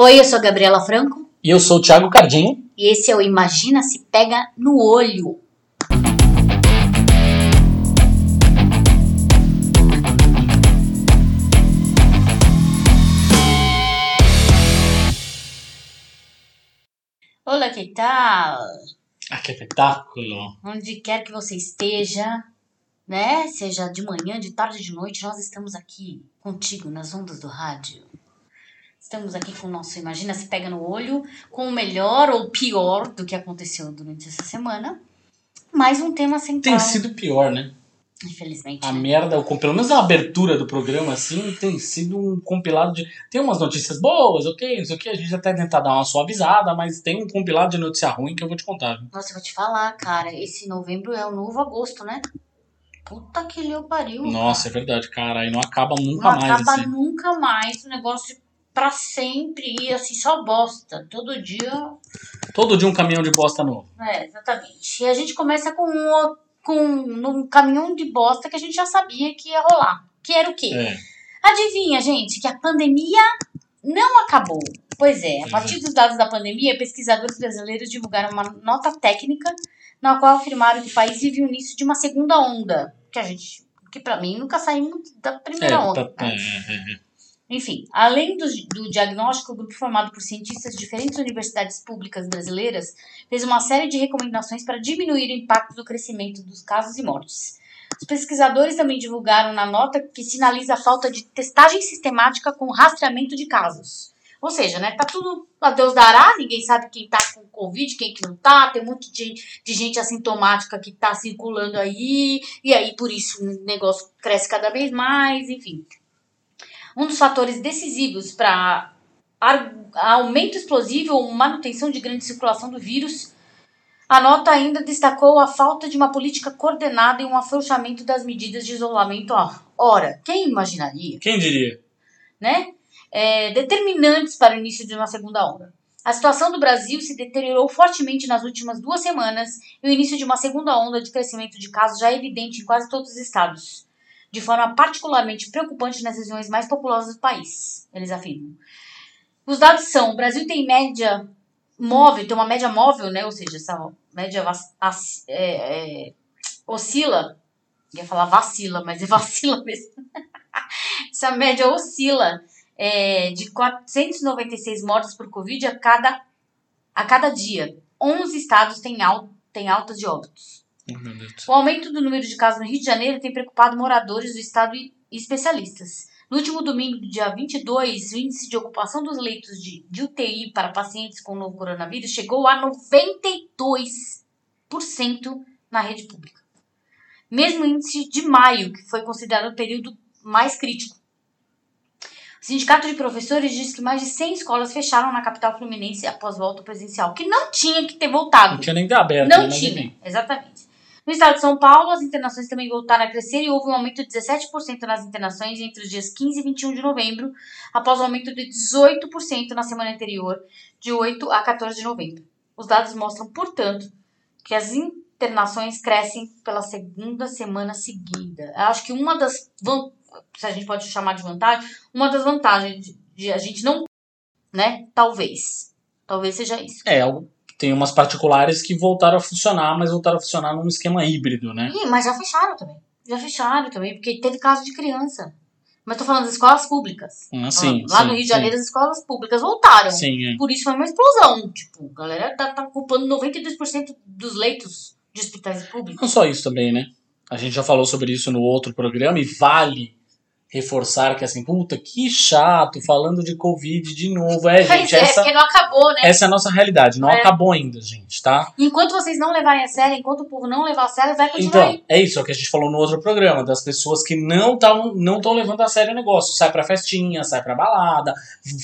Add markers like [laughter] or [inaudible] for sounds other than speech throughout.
Oi, eu sou a Gabriela Franco E eu sou o Thiago Cardinho. e esse é o Imagina se pega no olho. Olá, que tal? Ah, que espetáculo! Onde quer que você esteja, né? Seja de manhã, de tarde, de noite, nós estamos aqui contigo nas ondas do rádio. Estamos aqui com o nosso Imagina se pega no olho, com o melhor ou pior do que aconteceu durante essa semana. Mais um tema central. Tem sido pior, né? Infelizmente. A né? merda, o, pelo menos a abertura do programa, assim, tem sido um compilado de. Tem umas notícias boas, ok, não sei o que, a gente até tentar dar uma suavizada, mas tem um compilado de notícia ruim que eu vou te contar. Nossa, eu vou te falar, cara. Esse novembro é o novo agosto, né? Puta que lhe pariu. Nossa, é verdade, cara, aí não acaba Não nunca mais. acaba assim. nunca mais. O negócio pra sempre. E assim, só bosta. Todo dia Todo dia um caminhão de bosta novo. É, exatamente. E a gente começa com um, com um caminhão de bosta que a gente já sabia que ia rolar. Que era o quê? É. Adivinha, gente, que a pandemia não acabou. Pois é, a partir dos dados da pandemia, pesquisadores brasileiros divulgaram uma nota técnica na qual afirmaram que o país vive o início de uma segunda onda. Que a gente, que pra mim nunca saímos da É, primeira onda. tá- né? é, é, é. Enfim, além do, do diagnóstico, o grupo formado por cientistas de diferentes universidades públicas brasileiras fez uma série de recomendações para diminuir o impacto do crescimento dos casos e mortes. Os pesquisadores também divulgaram na nota que sinaliza a falta de testagem sistemática com rastreamento de casos. Ou seja, né, tá tudo a Deus dará, ninguém sabe quem tá com Covid, quem que não tá, tem um monte de, de gente assintomática que tá circulando aí, e aí por isso o negócio cresce cada vez mais, enfim. Um dos fatores decisivos para aumento explosivo ou manutenção de grande circulação do vírus, a nota ainda destacou a falta de uma política coordenada e um afrouxamento das medidas de isolamento. Ora, quem imaginaria? Quem diria? né? É, determinantes para o início de uma segunda onda. A situação do Brasil se deteriorou fortemente nas últimas duas semanas e o início de uma segunda onda de crescimento de casos já é evidente em quase todos os estados, de forma particularmente preocupante nas regiões mais populosas do país, eles afirmam. Os dados são: o Brasil tem média móvel, tem uma média móvel, né? Ou seja, essa média as- é, é, oscila, ia falar vacila, mas é vacila [laughs] mesmo. Essa média oscila é, de 496 mortes por Covid a cada, a cada dia. 11 estados têm, al, têm altas de óbitos. Oh. O aumento do número de casos no Rio de Janeiro tem preocupado moradores do estado e especialistas. No último domingo, dia 22, o índice de ocupação dos leitos de, de UTI para pacientes com o novo coronavírus chegou a 92% na rede pública. Mesmo índice de maio, que foi considerado o período mais crítico. O Sindicato de Professores diz que mais de 100 escolas fecharam na capital fluminense após volta presencial, que não tinha que ter voltado. Não tinha nem aberto, Não né? Tinha, exatamente. No estado de São Paulo, as internações também voltaram a crescer e houve um aumento de 17% nas internações entre os dias 15 e 21 de novembro, após um aumento de 18% na semana anterior, de 8 a 14 de novembro. Os dados mostram, portanto, que as internações crescem pela segunda semana seguida. Eu acho que uma das, se a gente pode chamar de vantagem, uma das vantagens de, de a gente não, né, talvez, talvez seja isso. É, algo- tem umas particulares que voltaram a funcionar, mas voltaram a funcionar num esquema híbrido, né? Ih, mas já fecharam também. Já fecharam também, porque teve caso de criança. Mas tô falando das escolas públicas. Ah, sim, Lá sim, no Rio de sim. Janeiro, as escolas públicas voltaram. Sim, é. Por isso foi uma explosão. Tipo, a galera tá, tá ocupando 92% dos leitos de hospitais públicos. Não só isso também, né? A gente já falou sobre isso no outro programa e vale reforçar que assim, puta, que chato, falando de Covid de novo. É, Mas gente, é, essa, porque não acabou, né? essa é a nossa realidade. Não É. acabou ainda, gente, tá? Enquanto vocês não levarem a sério, enquanto o povo não levar a sério, vai continuar Então, aí. é isso é o que a gente falou no outro programa, das pessoas que não estão não tão levando a sério o negócio. Sai pra festinha, sai pra balada,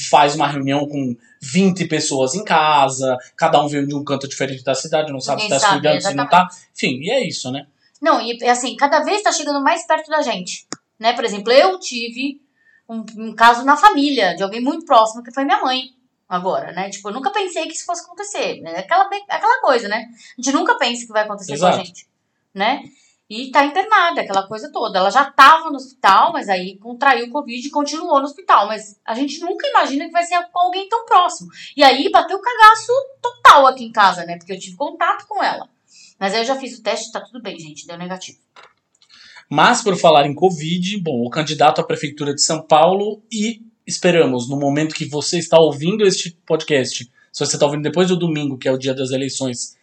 faz uma reunião com 20 pessoas em casa, cada um vem de um canto diferente da cidade, não sabe Ninguém se tá se cuidando, se não tá. Enfim, e é isso, né? Não, e assim, cada vez tá chegando mais perto da gente. Né? Por exemplo, eu tive um, um caso na família de alguém muito próximo, que foi minha mãe. Agora, né? Tipo, eu nunca pensei que isso fosse acontecer. É aquela, aquela coisa, né? A gente nunca pensa que vai acontecer com a Exato. gente. Né? E tá internada, aquela coisa toda. Ela já tava no hospital, mas aí contraiu o Covid e continuou no hospital. Mas a gente nunca imagina que vai ser com alguém tão próximo. E aí bateu o cagaço total aqui em casa, né? Porque eu tive contato com ela. Mas aí eu já fiz o teste, tá tudo bem, gente, deu negativo. Mas por falar em Covid, bom, o candidato à prefeitura de São Paulo e esperamos, no momento que você está ouvindo este podcast, se você está ouvindo depois do domingo, que é o dia das eleições,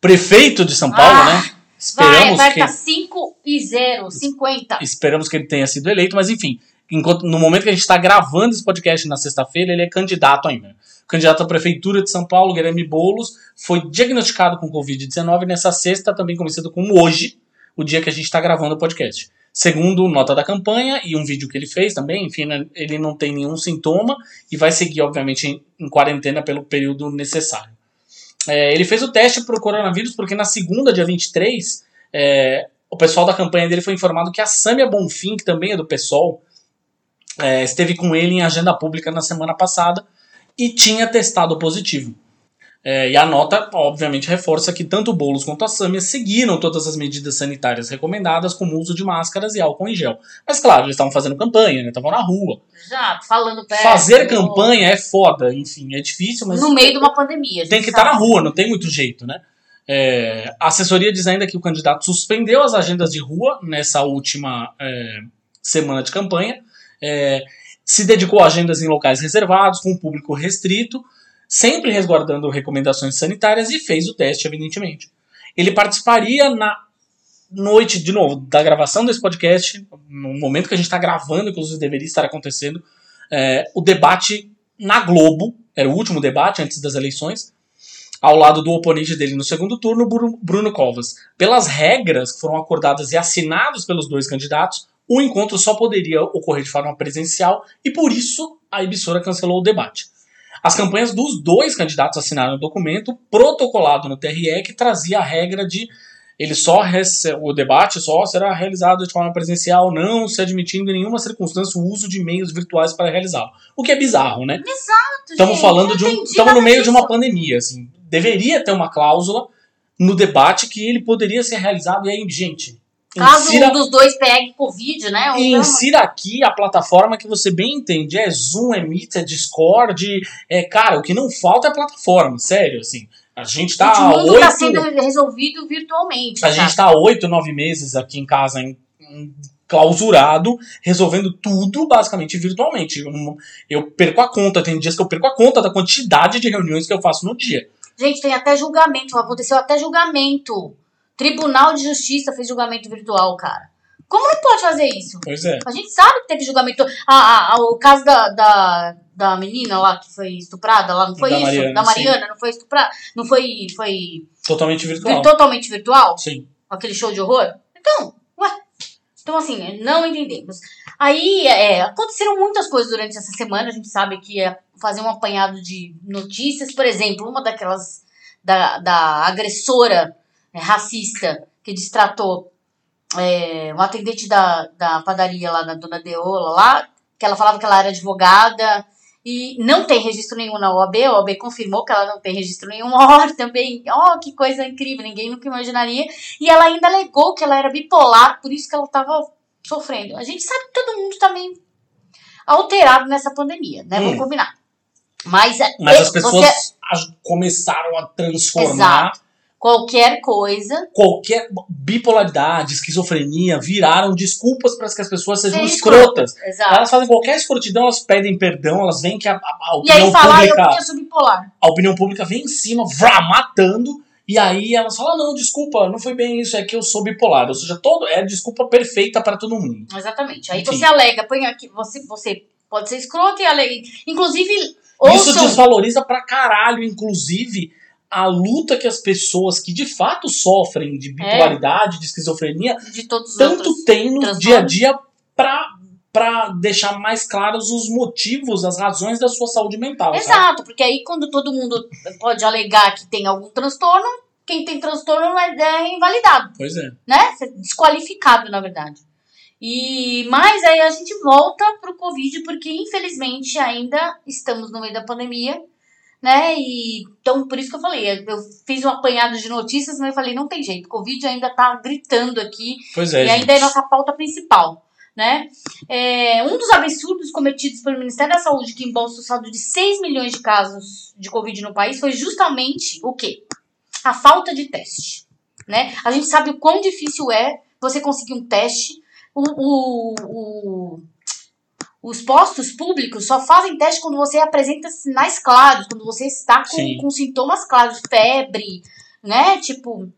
prefeito de São Paulo, Ah, né? Esperamos vai que tá 5 e 0, 50. esperamos que ele tenha sido eleito, mas enfim, enquanto, no momento que a gente está gravando esse podcast na sexta-feira, ele é candidato ainda. Candidato à prefeitura de São Paulo, Guilherme Boulos, foi diagnosticado com Covid-19 nessa sexta, também conhecido como hoje, o dia que a gente está gravando o podcast. Segundo nota da campanha e um vídeo que ele fez também, enfim, né, ele não tem nenhum sintoma e vai seguir, obviamente, em, em quarentena pelo período necessário. É, ele fez o teste para o coronavírus porque na segunda, dia 23, é, o pessoal da campanha dele foi informado que a Sâmia Bonfim, que também é do PSOL, é, esteve com ele em agenda pública na semana passada e tinha testado positivo. É, e a nota, obviamente, reforça que tanto o Boulos quanto a Sâmia seguiram todas as medidas sanitárias recomendadas, como o uso de máscaras e álcool em gel. Mas, claro, eles estavam fazendo campanha, né? estavam na rua. Já, falando perto. Fazer campanha é foda, enfim, é difícil, mas No meio de uma pandemia. tem que estar sabe. na rua, não tem muito jeito, né? É, a assessoria diz ainda que o candidato suspendeu as agendas de rua nessa última é, semana de campanha, é, se dedicou a agendas em locais reservados, com público restrito, sempre resguardando recomendações sanitárias e fez o teste, evidentemente. Ele participaria na noite, de novo, da gravação desse podcast, no momento que a gente está gravando, inclusive deveria estar acontecendo, é, o debate na Globo, era o último debate antes das eleições, ao lado do oponente dele no segundo turno, Bru- Bruno Covas. Pelas regras que foram acordadas e assinadas pelos dois candidatos, o encontro só poderia ocorrer de forma presencial e por isso a emissora cancelou o debate. As campanhas dos dois candidatos assinaram o documento protocolado no TRE que trazia a regra de ele só o debate só será realizado de forma presencial, não se admitindo em nenhuma circunstância o uso de meios virtuais para realizá-lo. O que é bizarro, né? Estamos gente, falando de um, estamos no meio de uma disso. pandemia, assim. Deveria ter uma cláusula no debate que ele poderia ser realizado e aí, gente, Caso insira, um dos dois pegue Covid, né? ou insira aqui a plataforma que você bem entende, é Zoom, é Meet, é Discord, é, cara, o que não falta é plataforma, sério, assim. A gente tá o mundo está oito, sendo resolvido virtualmente. a gente tá oito, nove meses aqui em casa em, em- clausurado, resolvendo tudo basicamente virtualmente. Eu, eu perco a conta, tem dias que eu perco a conta da quantidade de reuniões que eu faço no dia. Gente, tem até julgamento. Aconteceu até julgamento. Tribunal de Justiça fez julgamento virtual, cara. Como não pode fazer isso? Pois é. A gente sabe que teve julgamento. Ah, ah, ah, o caso da, da, da menina lá que foi estuprada, lá não foi Da isso? Mariana, da Mariana, não foi estuprada? Não foi, foi Totalmente virtual. totalmente virtual? Sim. aquele show de horror? Então, ué. Então, assim, não entendemos. Aí, é, aconteceram muitas coisas durante essa semana. A gente sabe que ia fazer um apanhado de notícias. Por exemplo, uma daquelas da, da agressora é, racista que destratou é, um atendente da, da padaria lá, da Dona Deola lá, que ela falava que ela era advogada e não tem registro nenhum na OAB, a OAB confirmou que ela não tem registro nenhum, [laughs] ó, também, ó, que coisa incrível, ninguém nunca imaginaria, e ela ainda alegou que ela era bipolar, por isso que ela estava sofrendo. A gente sabe que todo mundo tá meio alterado nessa pandemia, né, vamos Hum. combinar. Mas, é, Mas é, as pessoas você- começaram a transformar qualquer coisa, qualquer bipolaridade, esquizofrenia, viraram desculpas para que as pessoas sejam Ser escrotas. exato. Elas fazem qualquer escrotidão, elas pedem perdão, elas veem que a, a- a E aí opinião falar, eu pública. eu sou bipolar. a opinião pública vem em cima, vrá, matando, e aí elas falam, não, desculpa, não foi bem isso, é que eu sou bipolar. Ou seja, todo, é a desculpa perfeita para todo mundo. Exatamente. Aí Enfim. você alega, põe aqui, você, você pode ser escroto e alega. Inclusive, Isso ouçam. desvaloriza pra caralho, inclusive, a luta que as pessoas que de fato sofrem de bipolaridade, de esquizofrenia, de tanto tem no dia a dia pra, pra deixar mais claros os motivos, as razões da sua saúde mental. sabe? Exato, porque aí quando todo mundo pode alegar que tem algum transtorno, quem tem transtorno é, é invalidado, Pois é. né? É Desqualificado, na verdade. E mas aí a gente volta pro Covid, porque infelizmente ainda estamos no meio da pandemia. Né? E então por isso que eu falei, eu fiz um apanhado de notícias, mas eu falei, não tem jeito, Covid ainda tá gritando aqui Pois é, e ainda é gente. nossa pauta principal. Né? É, um dos absurdos cometidos pelo Ministério da Saúde, que embolsa o saldo de 6 milhões de casos de Covid no país, foi justamente o quê? A falta de teste. Né? A gente sabe o quão difícil é você conseguir um teste. O, o, o- os postos públicos só fazem teste quando você apresenta sinais claros, quando você está com, com sintomas claros, febre, né? Tipo,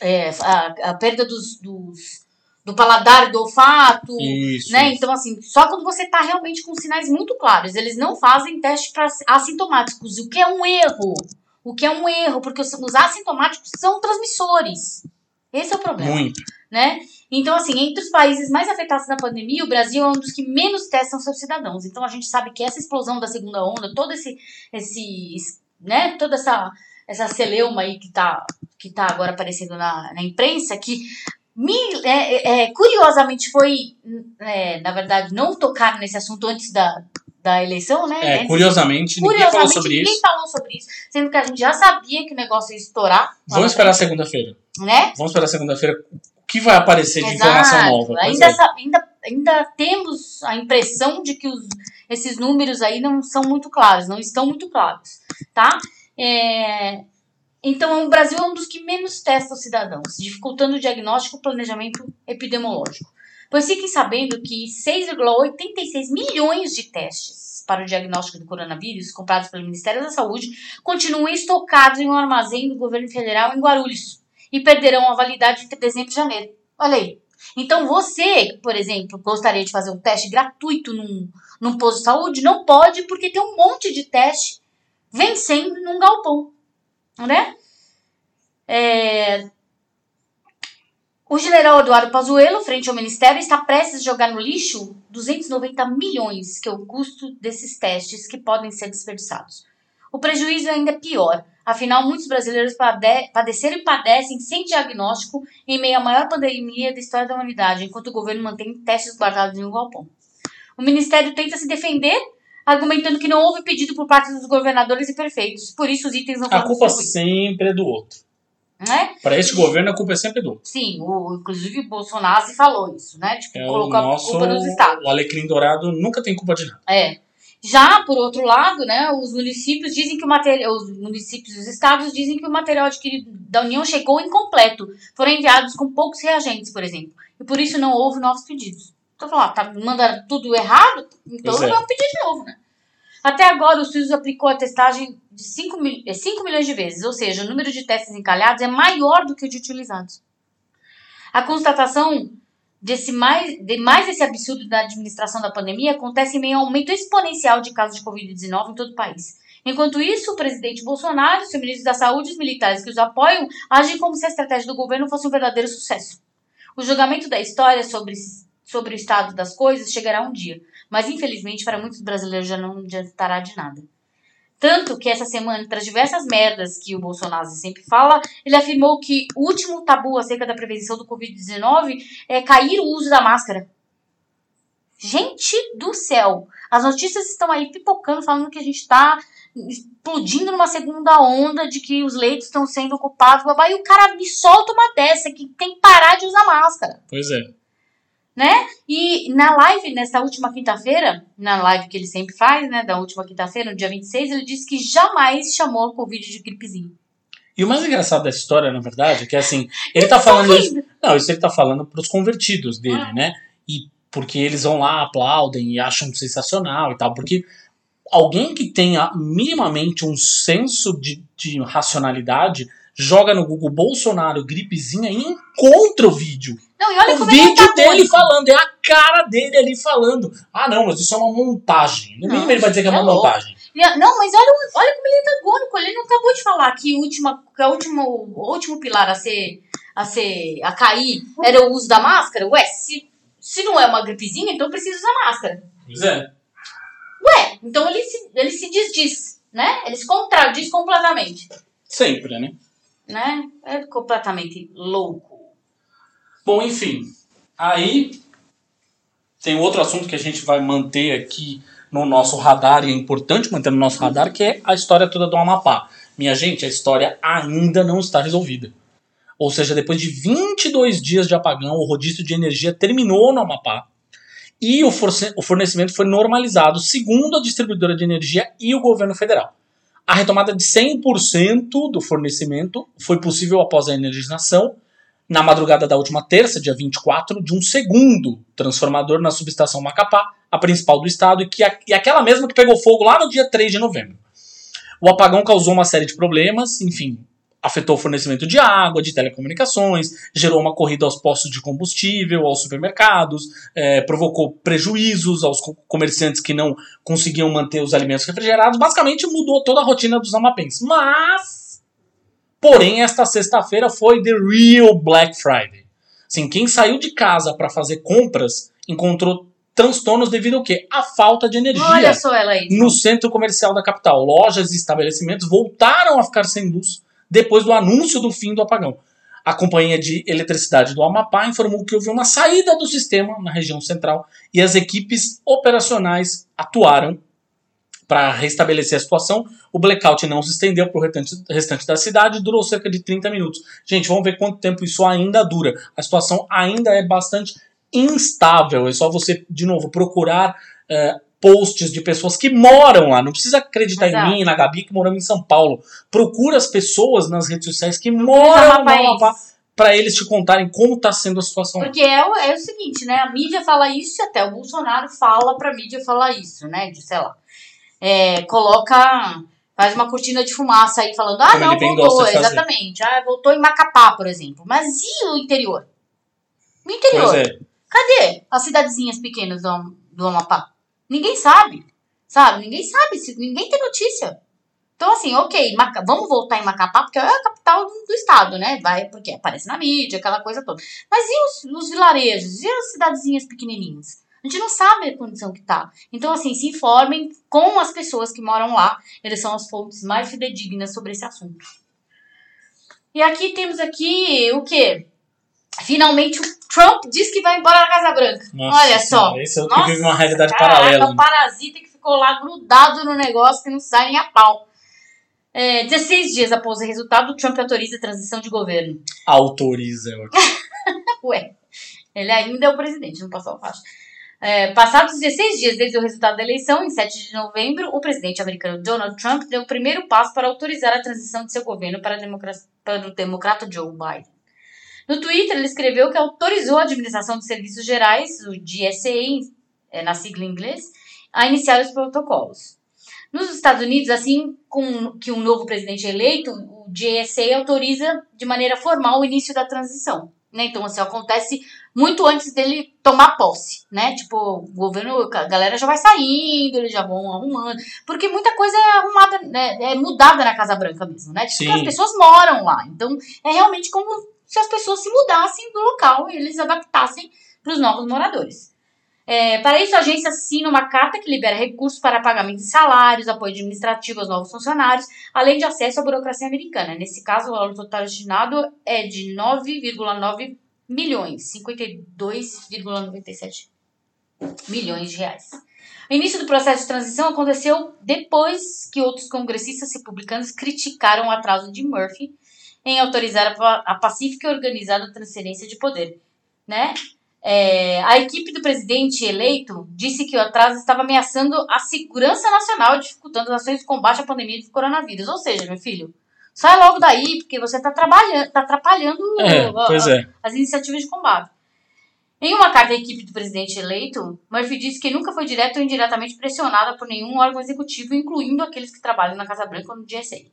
é, a, a perda dos, dos- do paladar, do olfato, Isso. né? Então, assim, só quando você tá realmente com sinais muito claros. Eles não fazem teste para assintomáticos, o que é um erro. O que é um erro, porque os, os assintomáticos são transmissores. Esse é o problema Muito. né? Então, assim, entre os países mais afetados na pandemia, o Brasil é um dos que menos testam seus cidadãos. Então, a gente sabe que essa explosão da segunda onda, todo esse, esse né, toda essa, essa celeuma aí que tá, que tá agora aparecendo na, na imprensa, que me, é, é, curiosamente foi, é, na verdade, não tocar nesse assunto antes da, da eleição, né? É, Antes- curiosamente, ninguém falou curiosamente, sobre ninguém isso. falou sobre isso, sendo que a gente já sabia que o negócio ia estourar. Vamos esperar segunda-feira. Né? Vamos esperar segunda-feira. Que vai aparecer de informação nova? Ainda, é. sa- ainda, ainda temos a impressão de que os, esses números aí não são muito claros, não estão muito claros, tá? É, então, o Brasil é um dos que menos testa os cidadãos, dificultando o diagnóstico e o planejamento epidemiológico. Pois fiquem sabendo que 6,86 milhões de testes para o diagnóstico do coronavírus, comprados pelo Ministério da Saúde, continuam estocados em um armazém do governo federal em Guarulhos e perderão a validade entre dezembro e janeiro. Olha aí. Então você, por exemplo, gostaria de fazer um teste gratuito num, num posto de saúde, não pode porque tem um monte de teste vencendo num galpão, né? É, O general Eduardo Pazuello, frente ao ministério, está prestes a jogar no lixo 290 milhões, que é o custo desses testes que podem ser desperdiçados. O prejuízo ainda é pior, afinal, muitos brasileiros pade padeceram e padecem sem diagnóstico em meio à maior pandemia da história da humanidade, enquanto o governo mantém testes guardados em um galpão. O ministério tenta se defender, argumentando que não houve pedido por parte dos governadores e prefeitos, por isso os itens não A foram culpa distribuídos. sempre é do outro. Né? Para este governo, a culpa é sempre do outro. Sim, o, inclusive o Bolsonaro falou isso, né? Tipo, É colocou a culpa nos estados. O Alecrim Dourado nunca tem culpa de nada. É. Já, por outro lado, né, os municípios dizem que o material, os municípios e os estados dizem que o material adquirido da União chegou incompleto. Foram enviados com poucos reagentes, por exemplo. E por isso não houve novos pedidos. Então, falar, tá mandando tudo errado, então Pois não é. vamos pedir de novo, né? Até agora, o SUS aplicou a testagem de 5, mil, é, 5 milhões de vezes, ou seja, o número de testes encalhados é maior do que o de utilizados. A constatação desse mais, de mais esse absurdo da administração da pandemia acontece em meio a um aumento exponencial de casos de Covid-19 em todo o país. Enquanto isso, o presidente Bolsonaro, seu ministro da Saúde e os militares que os apoiam agem como se a estratégia do governo fosse um verdadeiro sucesso. O julgamento da história sobre, sobre o estado das coisas chegará um dia, mas infelizmente para muitos brasileiros já não adiantará de nada. Tanto que essa semana, entre as diversas merdas que o Bolsonaro sempre fala, ele afirmou que o último tabu acerca da prevenção do Covid-19 é cair o uso da máscara. Gente do céu! As notícias estão aí pipocando, falando que a gente está explodindo numa segunda onda de que os leitos estão sendo ocupados. Babá, e o cara me solta uma dessa que tem que parar de usar máscara Pois é. Né? E na live, nessa última quinta-feira, na live que ele sempre faz, né, da última quinta-feira, no dia 26, ele disse que jamais chamou a Covid de gripezinho. E o mais engraçado dessa história, na verdade, é que assim, [laughs] ele tá falando isso. Não, isso ele tá falando pros convertidos dele, Ah. né? E porque eles vão lá, aplaudem e acham sensacional e tal. Porque alguém que tenha minimamente um senso de, de racionalidade joga no Google Bolsonaro gripezinha e encontra o vídeo. Não, e olha o como ele é vídeo dele antagônico. falando, é a cara dele ali falando. Ah, não, mas isso é uma montagem. No mínimo ele vai dizer que é é uma louco. montagem. Ele- Não, mas olha, olha como ele é antagônico. Ele não acabou de falar que, o última, que a última, o último pilar a ser, a ser, a cair era o uso da máscara? Ué, se, se não é uma gripezinha, então precisa usar máscara. Pois é. Ué, então ele se, ele se desdiz, né? Ele se contradiz completamente, Sempre, né? né? É completamente louco. Bom, enfim. Aí tem outro assunto que a gente vai manter aqui no nosso radar, e é importante manter no nosso radar, que é a história toda do Amapá. Minha gente, a história ainda não está resolvida. Ou seja, depois de 22 dias de apagão, o rodízio de energia terminou no Amapá e o fornecimento foi normalizado, segundo a distribuidora de energia e o governo federal. A retomada de 100% do fornecimento foi possível após a energização, na madrugada da última terça, dia 24, de um segundo transformador na subestação Macapá, a principal do estado, e, que, e aquela mesma que pegou fogo lá no dia 3 de novembro. O apagão causou uma série de problemas, enfim, afetou o fornecimento de água, de telecomunicações, gerou uma corrida aos postos de combustível, aos supermercados, é, provocou prejuízos aos comerciantes que não conseguiam manter os alimentos refrigerados. Basicamente mudou toda a rotina dos amapenses. Mas, porém, esta sexta-feira foi the real Black Friday. Assim, quem saiu de casa para fazer compras encontrou transtornos devido ao quê? A falta de energia. Olha só ela aí. No centro comercial da capital, lojas e estabelecimentos voltaram a ficar sem luz depois do anúncio do fim do apagão. A Companhia de Eletricidade do Amapá informou que houve uma saída do sistema na região central e as equipes operacionais atuaram para restabelecer a situação. O blackout não se estendeu para o restante da cidade, durou cerca de 30 minutos. Gente, vamos ver quanto tempo isso ainda dura. A situação ainda é bastante instável. É só você, de novo, procurar é, posts de pessoas que moram lá. Não precisa acreditar Exato. em mim, na Gabi, que moramos em São Paulo. Procura as pessoas nas redes sociais que moram no Amapá para eles te contarem como está sendo a situação. Porque é o, é o seguinte, né? A mídia fala isso e até o Bolsonaro fala pra mídia falar isso, né? De, sei lá. É, coloca. Faz uma cortina de fumaça aí falando, ah, Como não, voltou, exatamente. Ah, voltou em Macapá, por exemplo. Mas e o interior? O interior. É. Cadê as cidadezinhas pequenas do, do Amapá? Ninguém sabe, sabe? Ninguém sabe, ninguém tem notícia. Então, assim, ok, Maca, vamos voltar em Macapá, porque é a capital do, do, estado, né? Vai, porque aparece na mídia, aquela coisa toda. Mas e os, os vilarejos? E as cidadezinhas pequenininhas? A gente não sabe a condição que tá. Então, assim, se informem com as pessoas que moram lá. Eles são as fontes mais fidedignas sobre esse assunto. E aqui temos aqui o quê? Finalmente o Trump diz que vai embora da Casa Branca. Nossa, Olha só. Esse é o que vive uma realidade caraca, paralela. É um parasita que ficou lá grudado no negócio que não sai nem a pau. É, 16 dias após o resultado, Trump autoriza a transição de governo. Autoriza, eu [laughs] Ué, ele ainda é o presidente, não passou a faixa. É, passados 16 dias desde o resultado da eleição, em 7 de novembro, o presidente americano Donald Trump deu o primeiro passo para autorizar a transição de seu governo para, para o democrata Joe Biden. No Twitter, ele escreveu que autorizou a Administração de Serviços Gerais, o GSA, é, na sigla em inglês, a iniciar os protocolos. Nos Estados Unidos, assim com que um novo presidente é eleito, o GSA autoriza de maneira formal o início da transição. Né? Então, assim, acontece muito antes dele tomar posse, né? Tipo, o governo, a galera já vai saindo, eles já vão arrumando. Porque muita coisa é arrumada, né? é mudada na Casa Branca mesmo, né? Tipo, as pessoas moram lá. Então, é realmente como se as pessoas se mudassem do local e eles adaptassem para os novos moradores. É, para isso, a agência assina uma carta que libera recursos para pagamento de salários, apoio administrativo aos novos funcionários, além de acesso à burocracia americana. Nesse caso, o valor total destinado é de 9,9 milhões, 52,97 milhões de reais. O início do processo de transição aconteceu depois que outros congressistas republicanos criticaram o atraso de Murphy em autorizar a pacífica e organizada transferência de poder, né? É, a equipe do presidente eleito disse que o atraso estava ameaçando a segurança nacional, dificultando as ações de combate à pandemia do coronavírus. Ou seja, meu filho, sai logo daí, porque você está trabalhando, tá atrapalhando é, a, é. as iniciativas de combate. Em uma carta à equipe do presidente eleito, Murphy disse que nunca foi direto ou indiretamente pressionada por nenhum órgão executivo, incluindo aqueles que trabalham na Casa Branca ou no GSA.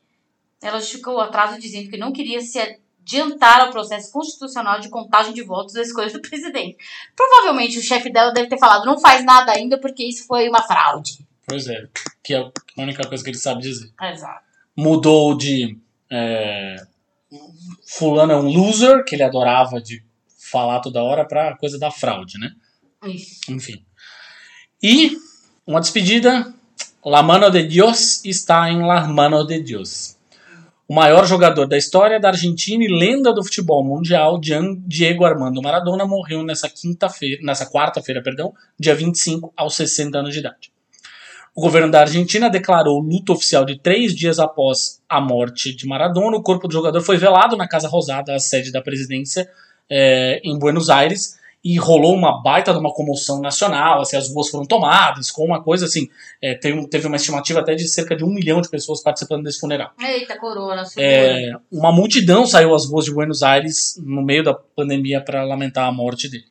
Ela justificou o atraso dizendo que não queria se adiantar ao processo constitucional de contagem de votos da escolha do [laughs] presidente. Provavelmente o chefe dela deve ter falado, não faz nada ainda porque isso foi uma fraude. Pois é, que é a única coisa que ele sabe dizer. Exato. Mudou de é, fulano é um loser, que ele adorava de falar toda hora, pra coisa da fraude, né? Isso. Enfim. E uma despedida. La mano de Dios está em La mano de Dios. O maior jogador da história da Argentina e lenda do futebol mundial, Diego Armando Maradona, morreu nessa quinta-feira, nessa quarta-feira, perdão, dia 25, aos 60 anos de idade. O governo da Argentina declarou luto oficial de três dias após a morte de Maradona. O corpo do jogador foi velado na Casa Rosada, a sede da presidência, é, em Buenos Aires e rolou uma baita de uma comoção nacional, assim, as ruas foram tomadas, com uma coisa assim, é, teve, teve uma estimativa até de cerca de um milhão de pessoas participando desse funeral. Eita, corona, é, Uma multidão saiu às ruas de Buenos Aires no meio da pandemia para lamentar a morte dele.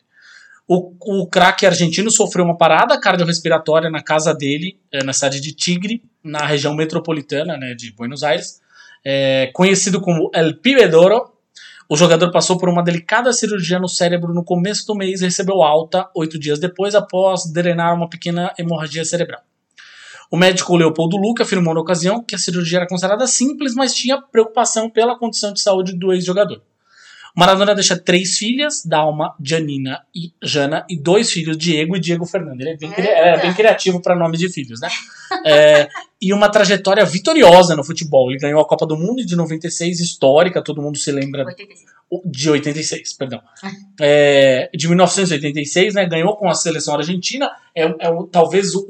O, o craque argentino sofreu uma parada cardiorrespiratória na casa dele, é, na cidade de Tigre, na região metropolitana né, de Buenos Aires, é, conhecido como El Pibedoro, o jogador passou por uma delicada cirurgia no cérebro no começo do mês e recebeu alta oito dias depois, após drenar uma pequena hemorragia cerebral. O médico Leopoldo Luca afirmou na ocasião que a cirurgia era considerada simples, mas tinha preocupação pela condição de saúde do ex-jogador. Maradona deixa três filhas, Dalma, Janina e Jana, e dois filhos, Diego e Diego Fernando. Ele é bem, cri... é bem criativo para nomes de filhos, né? [laughs] é, e uma trajetória vitoriosa no futebol. Ele ganhou a Copa do Mundo de 96, histórica, todo mundo se lembra. 86. De 86, perdão. [laughs] É, de 1986, né? Ganhou com a seleção argentina. É, é o, talvez o,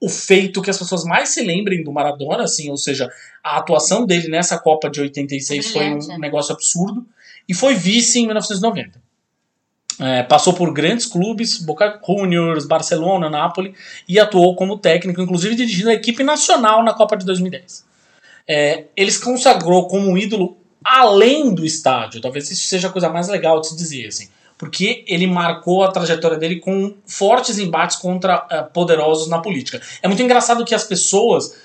o feito que as pessoas mais se lembrem do Maradona, assim, ou seja, a atuação dele nessa Copa de 86 Brilhante. foi um negócio absurdo e foi vice em 1990. É, passou por grandes clubes, Boca Juniors, Barcelona, Napoli, e atuou como técnico, inclusive dirigindo a equipe nacional na Copa de 2010. É, ele se consagrou como um ídolo além do estádio, talvez isso seja a coisa mais legal de se dizer, assim, porque ele marcou a trajetória dele com fortes embates contra uh, poderosos na política. É muito engraçado que as pessoas,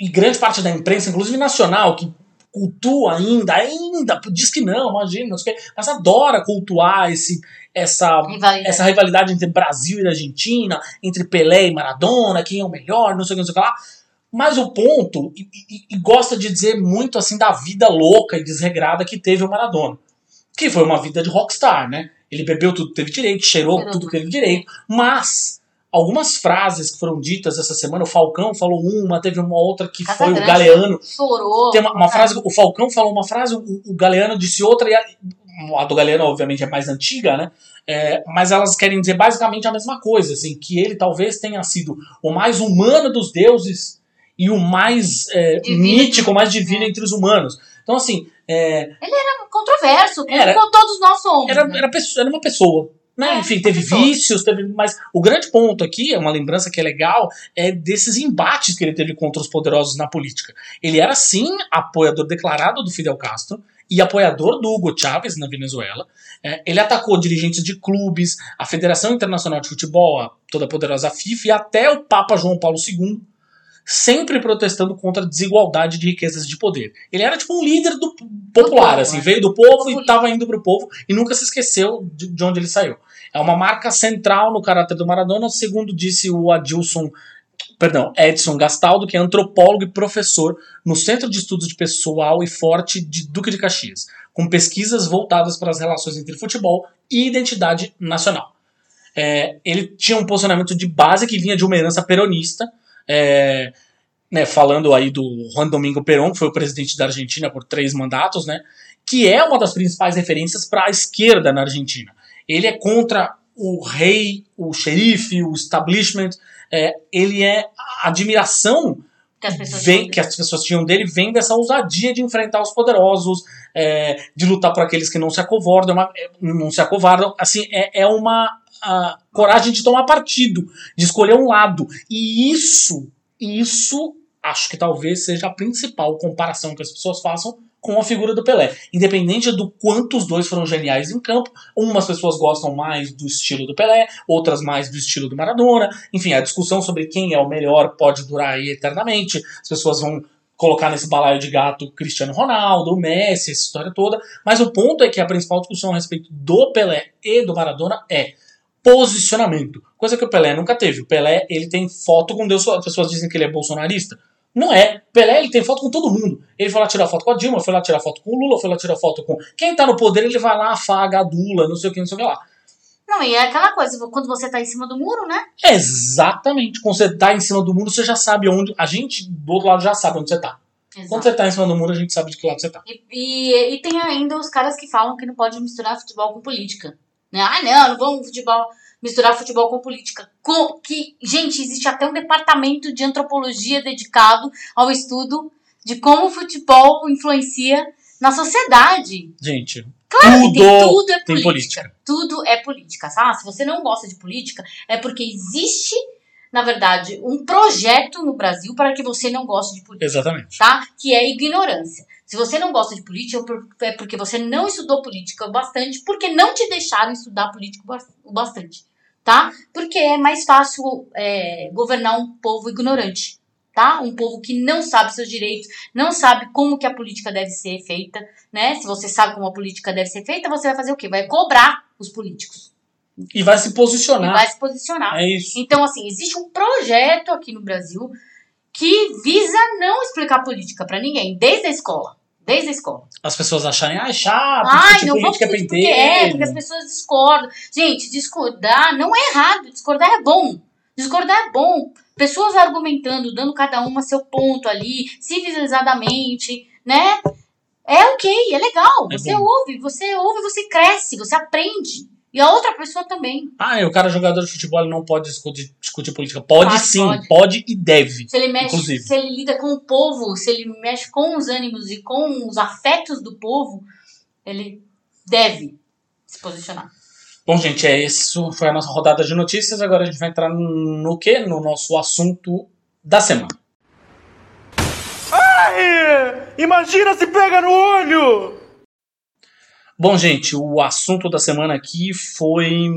e grande parte da imprensa, inclusive nacional, que cultua ainda, ainda, diz que não, imagina, não sei o quê, mas adora cultuar esse, essa, rivalidade. essa rivalidade entre Brasil e Argentina, entre Pelé e Maradona, quem é o melhor, não sei o que, não sei o que lá. Mas o ponto, e, e, e gosta de dizer muito assim da vida louca e desregrada que teve o Maradona. Que foi uma vida de rockstar, né? Ele bebeu tudo que teve direito, cheirou tudo que teve direito, mas algumas frases que foram ditas essa semana, o Falcão falou uma, teve uma outra que Casa foi o Galeano. Chorou. Tem uma, uma frase, o Falcão falou uma frase, o, o Galeano disse outra, e a, a, do Galeano, obviamente, é mais antiga, né? É, mas elas querem dizer basicamente a mesma coisa, assim, que ele talvez tenha sido o mais humano dos deuses e o mais é, mítico, o mais divino é. entre os humanos. Então, assim. É, ele era controverso, como todos nós somos. Era, né? era, era uma pessoa né? É, Enfim, teve vícios, teve. Mas o grande ponto aqui, é uma lembrança que é legal, é desses embates que ele teve contra os poderosos na política. Ele era, sim, apoiador declarado do Fidel Castro e apoiador do Hugo Chávez na Venezuela. É, ele atacou dirigentes de clubes, a Federação Internacional de Futebol, a toda poderosa FIFA e até o Papa João Paulo II sempre protestando contra a desigualdade de riquezas de poder. Ele era tipo um líder do popular, do assim, né? veio do povo e estava indo para o povo e nunca se esqueceu de, de onde ele saiu. É uma marca central no caráter do Maradona, segundo disse o Adilson perdão, Edson Gastaldo, que é antropólogo e professor no Centro de Estudos de Pessoal e Forte de Duque de Caxias, com pesquisas voltadas para as relações entre futebol e identidade nacional. É, ele tinha um posicionamento de base que vinha de uma herança peronista, é, né, falando aí do Juan Domingo Perón, que foi o presidente da Argentina por três mandatos, né, que é uma das principais referências para a esquerda na Argentina. Ele é contra o rei, o xerife, o establishment. É, ele é a admiração que as, pessoas vem, que as pessoas tinham dele vem dessa ousadia de enfrentar os poderosos, é, de lutar por aqueles que não se acovardam, é, não se acovardam. Assim, é, é uma coragem de tomar partido, de escolher um lado. E isso, isso acho que talvez seja a principal comparação que as pessoas façam com a figura do Pelé. Independente do quanto os dois foram geniais em campo, umas pessoas gostam mais do estilo do Pelé, outras mais do estilo do Maradona. Enfim, a discussão sobre quem é o melhor pode durar aí eternamente. As pessoas vão colocar nesse balaio de gato Cristiano Ronaldo, Messi, essa história toda. Mas o ponto é que a principal discussão a respeito do Pelé e do Maradona é posicionamento. Coisa que o Pelé nunca teve. O Pelé, ele tem foto com Deus. As pessoas dizem que ele é bolsonarista. Não é. Pelé, ele tem foto com todo mundo. Ele foi lá tirar foto com a Dilma, foi lá tirar foto com o Lula, foi lá tirar foto com... Quem tá no poder, ele vai lá, afaga, adula, não sei o que, não sei o que lá. Não, e é aquela coisa, quando você tá em cima do muro, né? Exatamente. Quando você tá em cima do muro, você já sabe onde... A gente, do outro lado, já sabe onde você tá. Exato. Quando você tá em cima do muro, a gente sabe de que lado você tá. E, e, e tem ainda os caras que falam que não pode misturar futebol com política. Né? Ah, não, não vamos futebol misturar futebol com política. Com, que, gente, existe até um departamento de antropologia dedicado ao estudo de como o futebol influencia na sociedade. Gente, Claro tudo, que tem, tudo é política. política. Tudo é política. Ah, se você não gosta de política, é porque existe, na verdade, um projeto no Brasil para que você não goste de política Exatamente. tá? Que é ignorância. Se você não gosta de política, é porque você não estudou política o bastante, porque não te deixaram estudar política o bastante, tá? Porque é mais fácil é, governar um povo ignorante, tá? Um povo que não sabe seus direitos, não sabe como que a política deve ser feita, né? Se você sabe como a política deve ser feita, você vai fazer o quê? Vai cobrar os políticos E vai se e posicionar. vai se posicionar. É isso. Então, assim, existe um projeto aqui no Brasil que visa não explicar política pra ninguém, desde a escola. Desde a escola. As pessoas acharem, ah, é chato, Ai, discutir não vamos política é discutir porque é, porque as pessoas discordam. Gente, discordar não é errado, discordar é bom. Discordar é bom. Pessoas argumentando, dando cada uma seu ponto ali, civilizadamente, né? É ok, é legal. É você bom. ouve, você ouve, você cresce, você aprende. E a outra pessoa também. Ah, e o cara jogador de futebol ele não pode discutir, discutir política. Pode Claro, sim, pode. pode. e deve. Se ele mexe, Inclusive. se ele lida com o povo, se ele mexe com os ânimos e com os afetos do povo, ele deve se posicionar. Bom, gente, é isso. Foi a nossa rodada de notícias. Agora a gente vai entrar no quê? No nosso assunto da semana. Ai! Imagina se pega no olho! Bom, gente, o assunto da semana aqui foi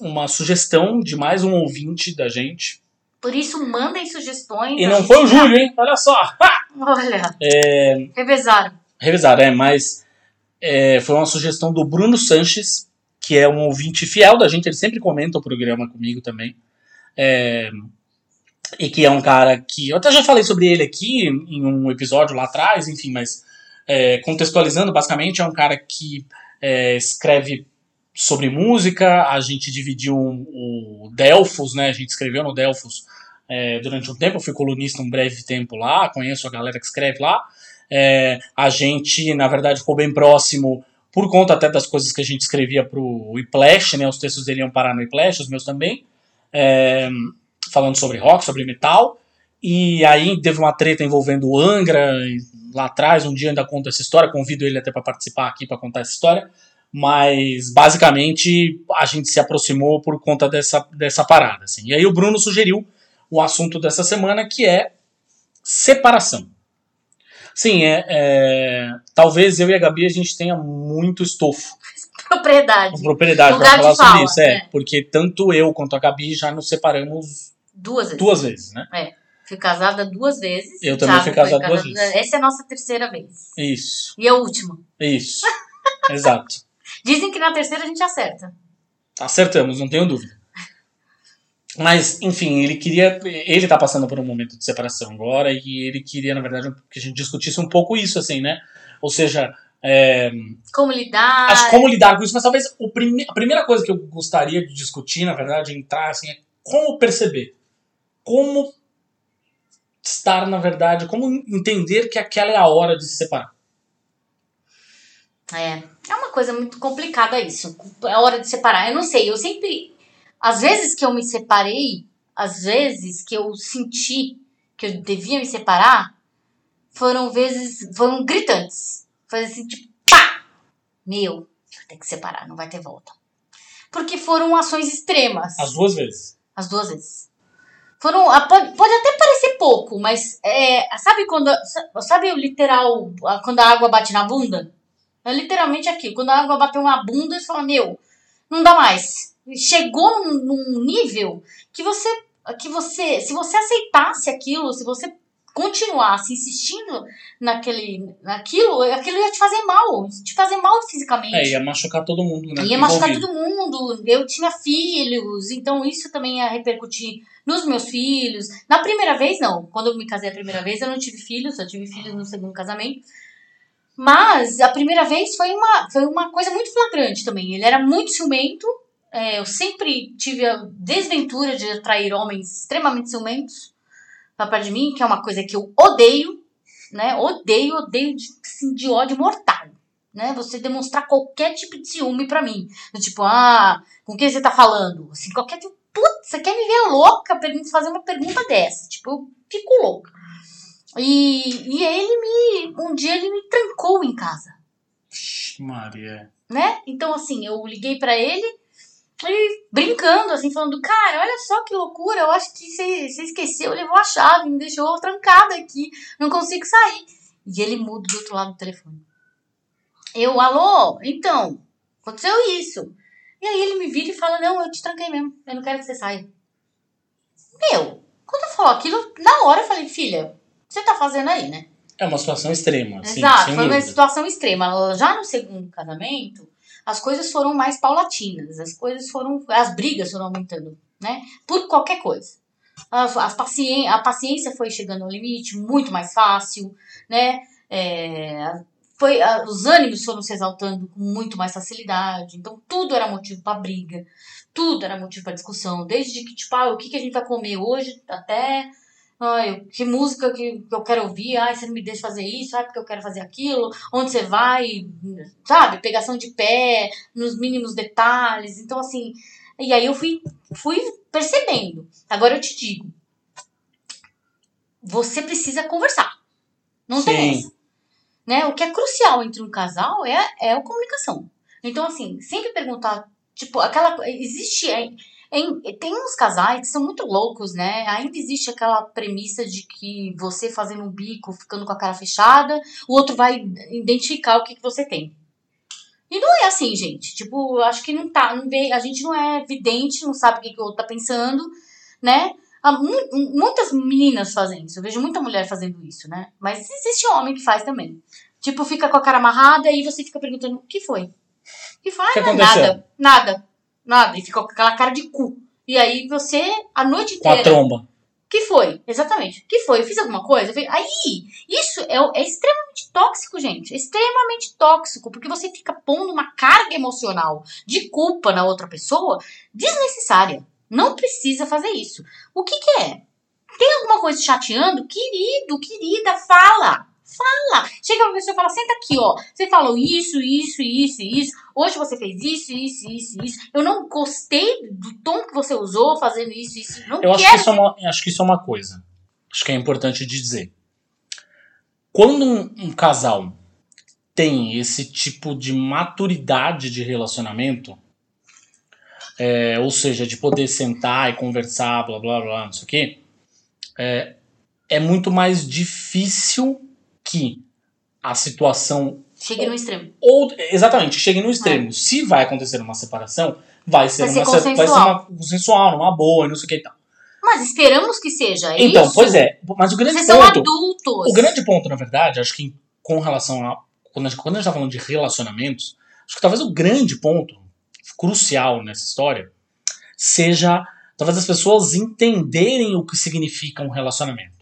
uma sugestão de mais um ouvinte da gente. Por isso, mandem sugestões. E não foi o já- Júlio, hein? Olha só. Ha! Olha, É, revezaram. revisar, é, mas é, foi uma sugestão do Bruno Sanches, que é um ouvinte fiel da gente, ele sempre comenta o programa comigo também. É, e que é um cara que. Eu até já falei sobre ele aqui em um episódio lá atrás, enfim, mas é, contextualizando, basicamente, é um cara que é, escreve sobre música, a gente dividiu o Delfos, né? A gente escreveu no Delfos é, durante um tempo, eu fui colunista um breve tempo lá, conheço a galera que escreve lá. É, a gente, na verdade, ficou bem próximo por conta até das coisas que a gente escrevia pro Iplash, né? Os textos dele iam parar no Iplash, os meus também. É, falando sobre rock, sobre metal. E aí teve uma treta envolvendo o Angra lá atrás, um dia ainda conto essa história, convido ele até para participar aqui para contar essa história. Mas basicamente a gente se aproximou por conta dessa, dessa parada. Assim. E aí o Bruno sugeriu o assunto dessa semana que é separação. Sim, é, é, talvez eu e a Gabi a gente tenha muito estofo, [laughs] Propriedade. propriedade para falar sobre fala, isso. É, é. porque tanto eu quanto a Gabi já nos separamos Duas vezes. duas vezes, né? Fui casada duas vezes. Eu também Thiago fui foi casado duas vezes. Essa é a nossa terceira vez. Isso, E a última. isso. [laughs] Exato. Dizem que na terceira a gente acerta. Acertamos, não tenho dúvida. Mas, enfim, ele queria. Ele tá passando por um momento de separação agora e ele queria, na verdade, que a gente discutisse um pouco isso, assim, né? Ou seja, é, Como lidar. acho como lidar com isso, mas talvez o prime a primeira coisa que eu gostaria de discutir, na verdade, entrar, assim, é como perceber. Como estar, na verdade, como entender que aquela é a hora de se separar. É. É uma coisa muito complicada isso. É hora de separar. Eu não sei, eu sempre. Às vezes que eu me separei, às vezes que eu senti que eu devia me separar, foram vezes. foram gritantes. Foi assim, tipo, pá! Meu, vou ter que separar, não vai ter volta. Porque foram ações extremas. As duas vezes. As duas vezes. Foram. ah, Pode, pode até parecer pouco, mas é, sabe quando. Sabe o literal. ah, Quando a água bate na bunda? É literalmente aqui. Quando a água bateu na bunda, você fala, meu, não dá mais. Chegou num, num nível que você. Que você. Se você aceitasse aquilo, se você continuasse insistindo naquele, naquilo, aquilo ia te fazer mal. Te fazer mal fisicamente. É, ia machucar todo mundo, né? Ia machucar todo mundo. Eu tinha filhos, então isso também ia repercutir nos meus filhos. Na primeira vez, não. Quando eu me casei a primeira vez, eu não tive filhos, eu tive filhos no segundo casamento. Mas a primeira vez foi uma, foi uma coisa muito flagrante também. Ele era muito ciumento. é, eu sempre tive a desventura de atrair homens extremamente ciumentos pra perto de mim, que é uma coisa que eu odeio, né? Odeio, odeio de, assim, de ódio mortal. né? Você demonstrar qualquer tipo de ciúme pra mim. Do tipo, ah, com quem você tá falando? Assim, qualquer tipo, putz, você quer me ver louca fazer uma pergunta dessa? Tipo, eu fico louca. E, e ele me, um dia ele me trancou em casa, Maria. né? Então, assim, eu liguei pra ele e brincando, assim, falando, cara, olha só que loucura, eu acho que você esqueceu, levou a chave, me deixou trancada aqui, não consigo sair. E ele muda do outro lado do telefone. Eu, alô? Então, aconteceu isso. E aí ele me vira e fala, não, eu te tranquei mesmo, eu não quero que você saia. Meu, quando eu falou aquilo, na hora eu falei, filha, o que você tá fazendo aí, né? É uma situação extrema, sim, Exato, foi uma dúvida. situação extrema. Já no segundo casamento, as coisas foram mais paulatinas, as coisas foram, as brigas foram aumentando, né? Por qualquer coisa. As, as pacien a paciência foi chegando ao limite, muito mais fácil, né? É, foi, a- os ânimos foram se exaltando com muito mais facilidade. Então, tudo era motivo para briga, tudo era motivo para discussão. Desde que, tipo, ah, o que, que a gente vai comer hoje, até Ai, que música que eu quero ouvir? Ai, você não me deixa fazer isso? Ai, porque eu quero fazer aquilo? Onde você vai? Sabe? Pegação de pé, nos mínimos detalhes. Então, assim. E aí eu fui, fui percebendo. Agora eu te digo. Você precisa conversar. Não tem Sim. essa. Né? O que é crucial entre um casal é, é a comunicação. Então, assim, sempre perguntar. Tipo, aquela. Existe. é, em- tem uns casais que são muito loucos, né? Ainda existe aquela premissa de que você fazendo um bico, ficando com a cara fechada, o outro vai identificar o que, que você tem. E não é assim, gente. Tipo, acho que não tá. Não vê, a gente não é vidente, não sabe o que, que o outro tá pensando, né? Muitas meninas fazem isso. Eu vejo muita mulher fazendo isso, né? Mas existe homem que faz também. Tipo, fica com a cara amarrada e você fica perguntando: o que foi? O que foi? O que Ah, não é nada, nada, nada. E fica com aquela cara de cu. E aí você, a noite Com a inteira. tromba. que foi? Exatamente. que foi? Eu fiz alguma coisa? Fiz- Aí, isso é, é extremamente tóxico, gente. É extremamente tóxico, porque você fica pondo uma carga emocional de culpa na outra pessoa desnecessária. Não precisa fazer isso. O que, que é? Tem alguma coisa te chateando? Querido, querida, fala. Fala. Chega pra pessoa e fala: senta aqui, ó. Você falou isso, isso, isso, isso. Hoje você fez isso, isso, isso, isso. Eu não gostei do tom que você usou fazendo isso, isso. Não Eu acho que, isso é uma, acho que isso é uma coisa. Acho que é importante de dizer. Quando um, um casal tem esse tipo de maturidade de relacionamento, é, ou seja, de poder sentar e conversar, blá blá blá, não sei o quê, é, é muito mais difícil que a situação Chegue no extremo. ou exatamente chegue no extremo. Se vai acontecer uma separação, vai ser, Vai ser uma, se- vai ser consensual. uma consensual, boa, e não sei o que e tal. Mas esperamos que seja Então, isso. pois é. Mas o grande Vocês são ponto. adultos. O grande ponto, na verdade, acho que com relação a. Quando a gente, quando a gente tá falando de relacionamentos, acho que talvez o grande ponto crucial nessa história seja talvez as pessoas entenderem o que significa um relacionamento.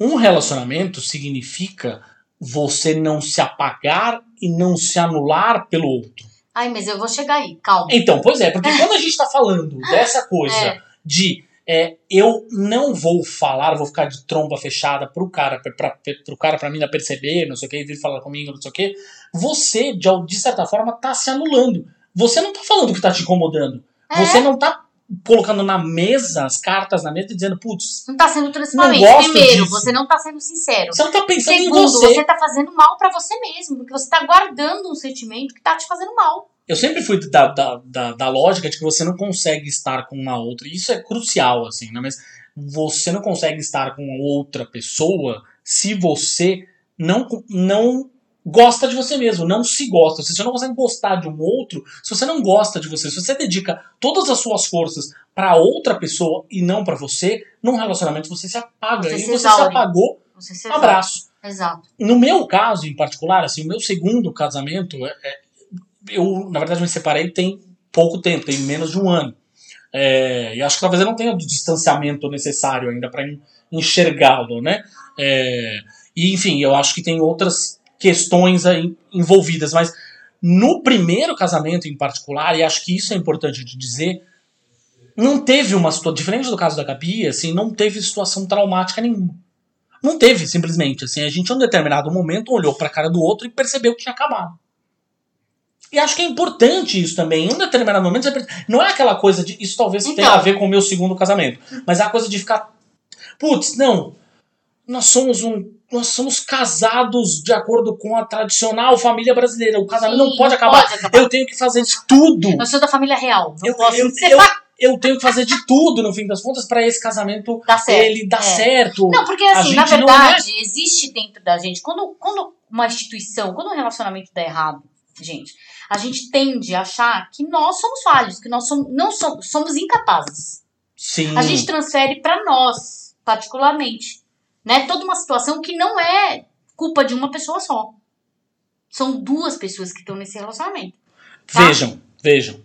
Um relacionamento significa você não se apagar e não se anular pelo outro. Ai, mas eu vou chegar aí, calma. Então, pois é, porque [laughs] quando a gente tá falando dessa coisa É. de é, eu não vou falar, vou ficar de tromba fechada pro cara, pra, pra, pro cara pra mim não perceber, não sei o que, vir falar comigo, não sei o que, você, de, de certa forma, tá se anulando. Você não tá falando que tá te incomodando. É. Você não tá colocando na mesa, as cartas na mesa e dizendo, putz, Não tá sendo transparente. Primeiro, disso. você não tá sendo sincero. você não tá pensando Segundo, em você. você tá fazendo mal pra você mesmo, porque você tá guardando um sentimento que tá te fazendo mal. Eu sempre fui da, da, da, da lógica de que você não consegue estar com uma outra. Isso é crucial, assim, né? Mas você não consegue estar com outra pessoa se você não, não gosta de você mesmo, não se gosta. Se você não consegue gostar de um outro, se você não gosta de você, se você dedica todas as suas forças para outra pessoa e não para você, num relacionamento você se apaga. Você e se você se exaure. apagou, Você se abraço. Exato. No meu caso, em particular, assim, o meu segundo casamento, é- é- eu, na verdade, me separei tem pouco tempo, tem menos de um ano. É, e acho que talvez eu não tenha o distanciamento necessário ainda para enxergá-lo, né? É, e, enfim, eu acho que tem outras questões aí envolvidas, mas no primeiro casamento em particular, e acho que isso é importante de dizer, não teve uma situação, diferente do caso da Gabi, assim, não teve situação traumática nenhuma. Não teve, simplesmente. Assim, a gente, em um determinado momento, olhou pra cara do outro e percebeu que tinha acabado. E acho que é importante isso também. Em um determinado momento, não é aquela coisa de. Isso talvez tenha Então. a ver com o meu segundo casamento. Mas é a coisa de ficar. Putz, não. Nós somos um. Nós somos casados de acordo com a tradicional família brasileira. O casamento não Sim, pode não acabar. pode acabar. Eu tenho que fazer de tudo. Eu sou da família real. Não Eu, posso eu, eu, eu tenho que fazer de tudo, no fim das contas, pra esse casamento Dá certo. ele dar É. certo. Não, porque assim, na não é- verdade, existe dentro da gente, quando, quando uma instituição, quando um relacionamento dá errado, gente, a gente tende a achar que nós somos falhos, que nós somos, não somos, somos incapazes. Sim. A gente transfere pra nós, particularmente, né? Toda uma situação que não é culpa de uma pessoa só. São duas pessoas que estão nesse relacionamento. tá? Vejam, vejam.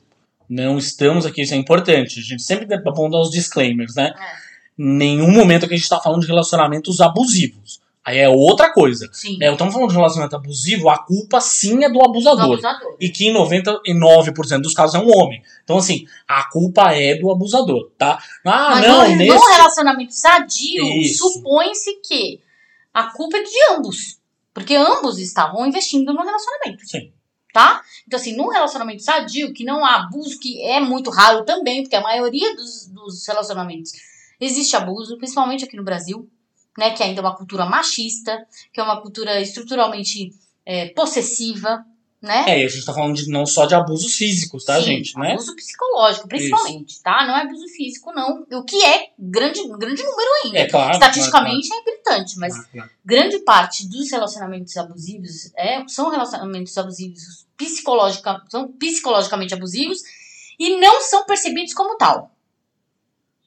Não estamos aqui, isso é importante. A gente sempre deve dar os disclaimers, né? É. Nenhum momento que a gente tá falando de relacionamentos abusivos. Aí é outra coisa. Sim. É, estamos falando de relacionamento abusivo, a culpa sim é do do abusador. abusador. E que em 99% dos casos é um homem. Então, assim, a culpa é do abusador, tá? Ah, Mas não, nesse. num relacionamento sadio, supõe-se que a culpa é de ambos. Porque ambos estavam investindo no relacionamento. Sim. Tá? Então, assim, num relacionamento sadio, que não há abuso, que é muito raro também, porque a maioria dos, dos relacionamentos existe abuso, principalmente aqui no Brasil, né? Que ainda é uma cultura machista, que é uma cultura estruturalmente é, possessiva, né? É, e a gente tá falando de, não só de abusos físicos, tá, Sim, gente? Né? Abuso psicológico, principalmente, tá? Não é abuso físico, não. O que é grande, grande número ainda. É claro. Estatisticamente é gritante, mas claro, claro. grande parte dos relacionamentos abusivos é, são relacionamentos abusivos psicologica, são psicologicamente abusivos e não são percebidos como tal.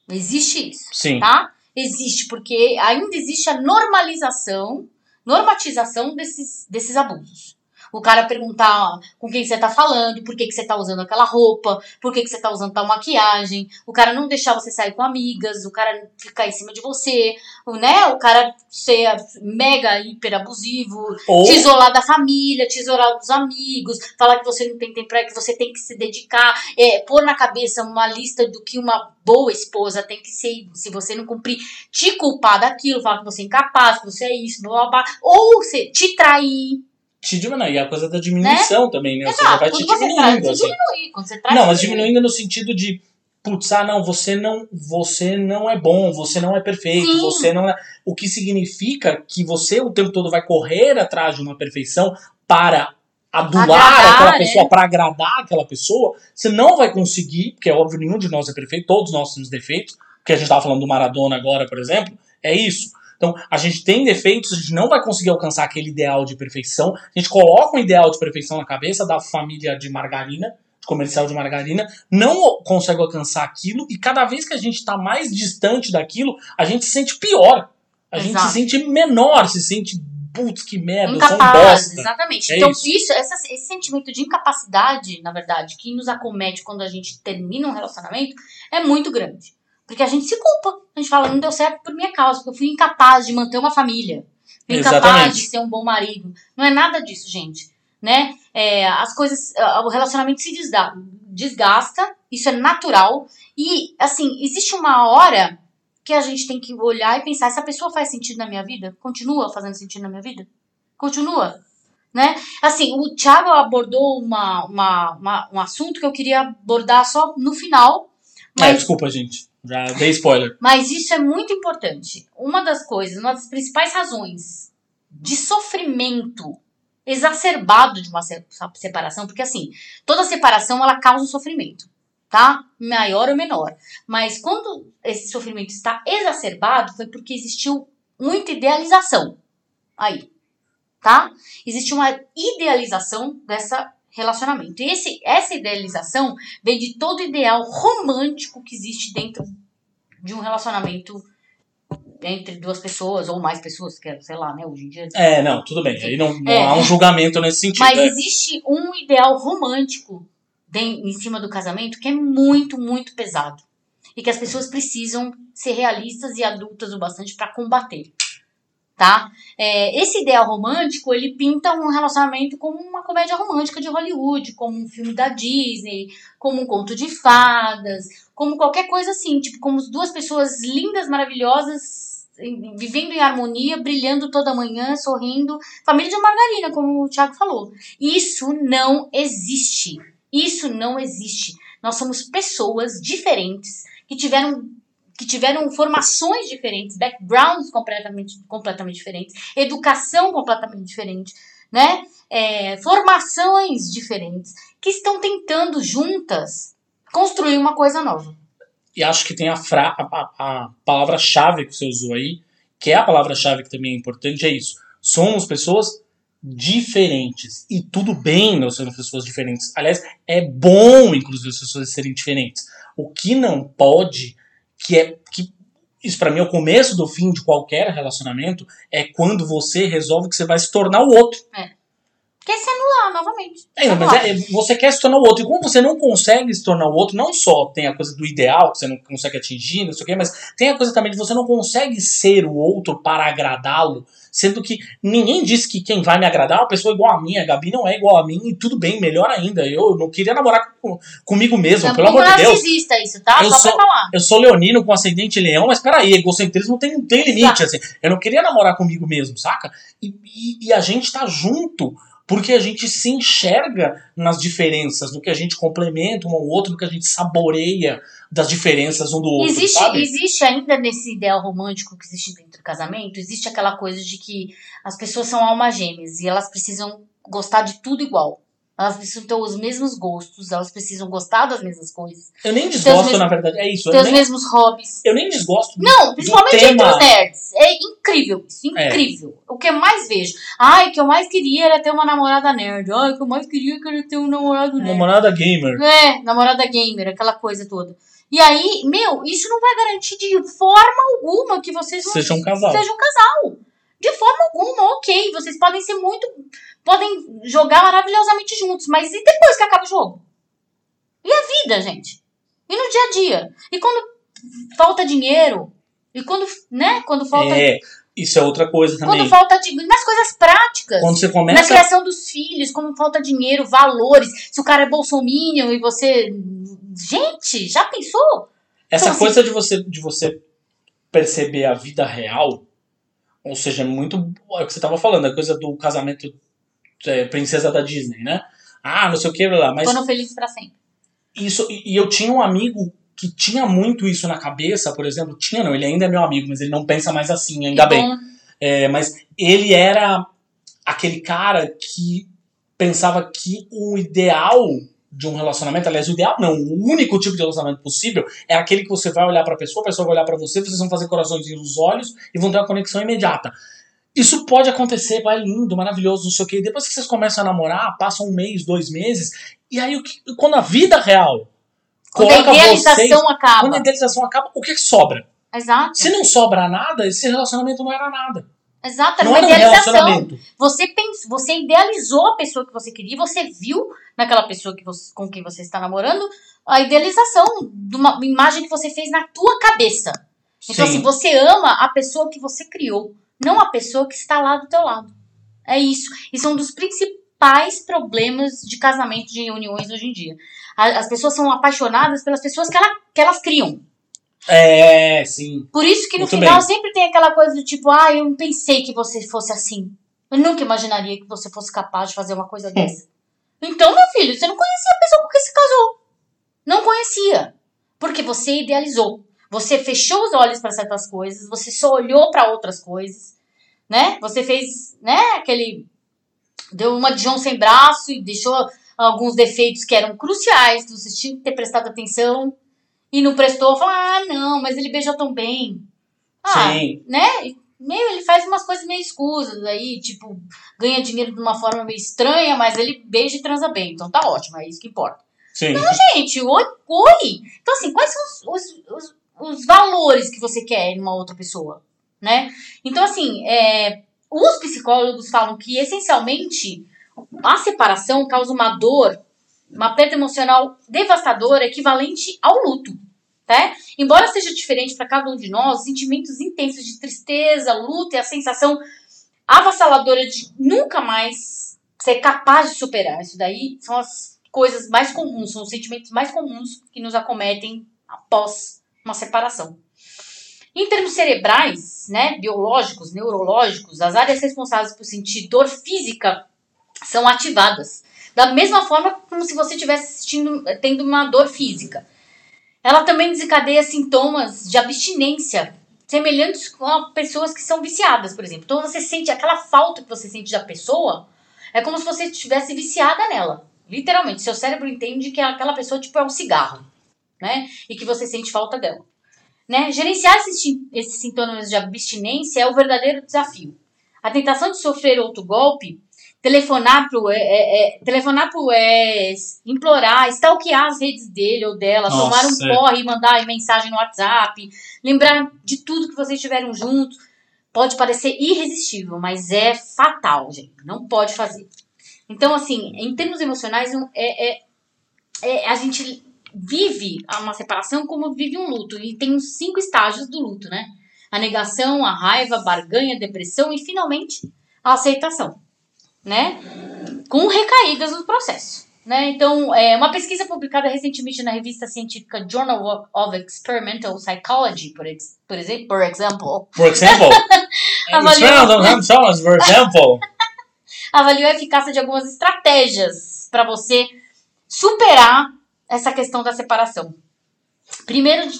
Existe isso, Sim. tá? Existe, porque ainda existe a normalização, normatização desses, desses abusos. O cara perguntar com quem você tá falando, por que, que você tá usando aquela roupa, por que, que você tá usando tal maquiagem, o cara não deixar você sair com amigas, o cara ficar em cima de você, o- né? O cara ser mega hiper abusivo, Ou, te isolar da família, te isolar dos amigos, falar que você não tem tempo pra que você tem que se dedicar, é, pôr na cabeça uma lista do que uma boa esposa tem que ser, se você não cumprir, te culpar daquilo, falar que você é incapaz, que você é isso, blá, blá, blá, ou você te trair, te diminuir. E a coisa da diminuição também, né? Ou seja, Exato, vai te quando você diminuindo. você assim. diminuir, quando você trai, Não, mas você diminuindo no sentido de, putz, ah, não, você não, você não é bom, você não é perfeito, Sim. você não é. O que significa que você o tempo todo vai correr atrás de uma perfeição para adular Agradar, aquela né? pessoa, para agradar aquela pessoa, você não vai conseguir, porque é óbvio, nenhum de nós é perfeito, todos nós temos defeitos, porque a gente tava falando do Maradona agora, por exemplo, é isso. Então, a gente tem defeitos, a gente não vai conseguir alcançar aquele ideal de perfeição. A gente coloca um ideal de perfeição na cabeça da família de margarina, de comercial de margarina, não consegue alcançar aquilo, e cada vez que a gente está mais distante daquilo, a gente se sente pior. A gente Exato. se sente menor, se sente, putz, que merda, Incapaz, bosta. exatamente. É então, isso. isso, essa- esse sentimento de incapacidade, na verdade, que nos acomete quando a gente termina um relacionamento, é muito grande. Porque a gente se culpa. A gente fala, não deu certo por minha causa, porque eu fui incapaz de manter uma família. Fui incapaz Exatamente. de ser um bom marido. Não é nada disso, gente. Né? É, as coisas. O relacionamento se desgasta, isso é natural. E, assim, existe uma hora que a gente tem que olhar e pensar: essa pessoa faz sentido na minha vida? Continua fazendo sentido na minha vida? Continua. Né? Assim, o Thiago abordou uma, uma, uma- um assunto que eu queria abordar só no final. É, Mas, desculpa, gente. Já dei spoiler. mas isso é muito importante. Uma das coisas, uma das principais razões de sofrimento exacerbado de uma se- separação, porque assim, toda separação ela causa sofrimento, tá? Maior ou menor. Mas quando esse sofrimento está exacerbado, foi porque existiu muita idealização. Aí, tá? Existe uma idealização dessa relacionamento. E esse, essa idealização vem de todo ideal romântico que existe dentro de um relacionamento entre duas pessoas ou mais pessoas, que é, sei lá, né, hoje em dia. É, não, tudo bem. Aí não, não É. há um julgamento nesse [laughs] sentido. Mas é. existe um ideal romântico de- em cima do casamento que é muito, muito pesado. E que as pessoas precisam ser realistas e adultas o bastante para combater. Tá? É, esse ideal romântico, ele pinta um relacionamento como uma comédia romântica de Hollywood, como um filme da Disney, como um conto de fadas, como qualquer coisa assim, tipo, como duas pessoas lindas, maravilhosas vivendo em harmonia, brilhando toda manhã, sorrindo. Família de margarina, como o Thiago falou. Isso não existe. Isso não existe. Nós somos pessoas diferentes que tiveram que tiveram formações diferentes, backgrounds completamente, completamente diferentes, educação completamente diferente, né? É, formações diferentes, que estão tentando juntas construir uma coisa nova. E acho que tem a, fra a, a- palavra-chave que você usou aí, que é a palavra-chave que também é importante, é isso. Somos pessoas diferentes. E tudo bem nós sermos pessoas diferentes. Aliás, é bom, inclusive, as pessoas serem diferentes. O que não pode, que é. Que, isso pra mim é o começo do fim de qualquer relacionamento, é quando você resolve que você vai se tornar o outro. Quer se anular novamente. É, não, mas é, você quer se tornar o outro. E como você não consegue se tornar o outro, não só tem a coisa do ideal, que você não consegue atingir, não sei o quê, mas tem a coisa também de você não consegue ser o outro para agradá-lo. Sendo que ninguém disse que quem vai me agradar é uma pessoa igual a mim. A Gabi não é igual a mim e tudo bem, melhor ainda. Eu não queria namorar com- comigo mesmo, pelo amor de Deus. narcisista isso, tá? Eu Só sou- pra falar. Eu sou leonino com ascendente leão, mas peraí, egocentrismo tem, tem limite, assim. Eu não queria namorar comigo mesmo, saca? E, e, e a gente tá junto porque a gente se enxerga nas diferenças, no que a gente complementa um ao outro, no que a gente saboreia das diferenças um do outro, Existe, sabe? existe ainda nesse ideal romântico que existe dentro do casamento, existe aquela coisa de que as pessoas são almas gêmeas e elas precisam gostar de tudo igual. Elas precisam ter os mesmos gostos, elas precisam gostar das mesmas coisas, Eu nem desgosto, mesmos- na verdade, é isso. ter os nem, mesmos hobbies. eu nem desgosto do- Não, principalmente tema- entre os nerds. É incrível isso, É. incrível. O que eu mais vejo. Ai, o que eu mais queria era ter uma namorada nerd. Ai, o que eu mais queria era ter um namorado nerd. namorada gamer. É, namorada gamer, aquela coisa toda. E aí, meu, isso não vai garantir de forma alguma que vocês vão Seja um casal. sejam um casal. De forma alguma, ok. Vocês podem ser muito. Podem jogar maravilhosamente juntos, mas e depois que acaba o jogo? E a vida, gente? E no dia a dia? E quando falta dinheiro? E quando, né? Quando falta. É, isso é outra coisa também. quando falta dinheiro. Nas coisas práticas. Quando você Na começa criação dos filhos, como falta dinheiro, valores. Se o cara é bolsominion e você. Gente, já pensou? Essa Então, assim- coisa de você, de você perceber a vida real, ou seja, é muito. É o que você tava falando, a coisa do casamento é, princesa da Disney, né? Ah, não sei o que lá, mas Foram felizes pra sempre. isso. E e eu tinha um amigo que tinha muito isso na cabeça, por exemplo. Tinha, não, ele ainda é meu amigo, mas ele não pensa mais assim, ainda bem. É, mas ele era aquele cara que pensava que o ideal de um relacionamento, aliás, o ideal não, o único tipo de relacionamento possível é aquele que você vai olhar pra pessoa, a pessoa vai olhar pra você, vocês vão fazer coraçõezinhos nos olhos e vão ter uma conexão imediata. Isso pode acontecer, vai lindo, maravilhoso, não sei o quê. Depois que vocês começam a namorar, passam um mês, dois meses, e aí o que- quando a vida real quando a idealização vocês, quando a acaba. idealização acaba, o que, que sobra? Exato. Se não sobra nada, esse relacionamento não era nada. Exato, era Não uma era um idealização. relacionamento. Você pens... você idealizou a pessoa que você queria, você viu naquela pessoa que você... com quem você está namorando a idealização de uma imagem que você fez na tua cabeça. Então, Sim. assim, você ama a pessoa que você criou, não a pessoa que está lá do teu lado. É isso. Isso é um dos principais problemas de casamento, de uniões hoje em dia. As pessoas são apaixonadas pelas pessoas que, ela- que elas criam. É, sim. Por isso que no Muito final bem. sempre tem aquela coisa do tipo, ah, eu não pensei que você fosse assim. Eu nunca imaginaria que você fosse capaz de fazer uma coisa dessa. Então, meu filho, você não conhecia a pessoa com quem se casou. Não conhecia. Porque você idealizou. Você fechou os olhos para certas coisas, você só olhou para outras coisas, né? Você fez, né, aquele deu uma de João sem braço e deixou alguns defeitos que eram cruciais, que você tinha que ter prestado atenção e não prestou, falou: "Ah, não, mas ele beijou tão bem". Ah, Sim. né? Meio, ele faz umas coisas meio escusas aí, tipo, ganha dinheiro de uma forma meio estranha, mas ele beija e transa bem. Então tá ótimo, é isso que importa. Sim. Gente, oi, oi. Então, assim, quais são os, os, os, os valores que você quer em uma outra pessoa, né? Então, assim, é, os psicólogos falam que, essencialmente, a separação causa uma dor, uma perda emocional devastadora, equivalente ao luto, tá? Embora seja diferente para cada um de nós, os sentimentos intensos de tristeza, luto e a sensação avassaladora de nunca mais ser capaz de superar isso daí são as coisas mais comuns, são os sentimentos mais comuns que nos acometem após uma separação. Em termos cerebrais, né, biológicos, neurológicos, as áreas responsáveis por sentir dor física são ativadas. Da mesma forma como se você estivesse tendo uma dor física. Ela também desencadeia sintomas de abstinência, semelhantes com pessoas que são viciadas, por exemplo. Então você sente aquela falta que você sente da pessoa, é como se você estivesse viciada nela. Literalmente, seu cérebro entende que aquela pessoa tipo é um cigarro, né? E que você sente falta dela. Né? Gerenciar esses, esses sintomas de abstinência é o verdadeiro desafio. A tentação de sofrer outro golpe, telefonar pro, é, é, telefonar pro ex, implorar, stalkear as redes dele ou dela, Nossa, tomar um é. porre e mandar mensagem no WhatsApp, lembrar de tudo que vocês tiveram juntos, pode parecer irresistível, mas é fatal, gente. Não pode fazer. Então, assim, em termos emocionais, é, é, é, a gente vive uma separação como vive um luto. E tem os cinco estágios do luto, né? A negação, a raiva, a barganha, a depressão e, finalmente, a aceitação, né? Com recaídas no processo. Né? Então, é, uma pesquisa publicada recentemente na revista científica Journal of Experimental Psychology, por, ex, por, exemplo, por exemplo, Por exemplo, Avaliou- a eficácia de algumas estratégias para você superar essa questão da separação. Primeiro de,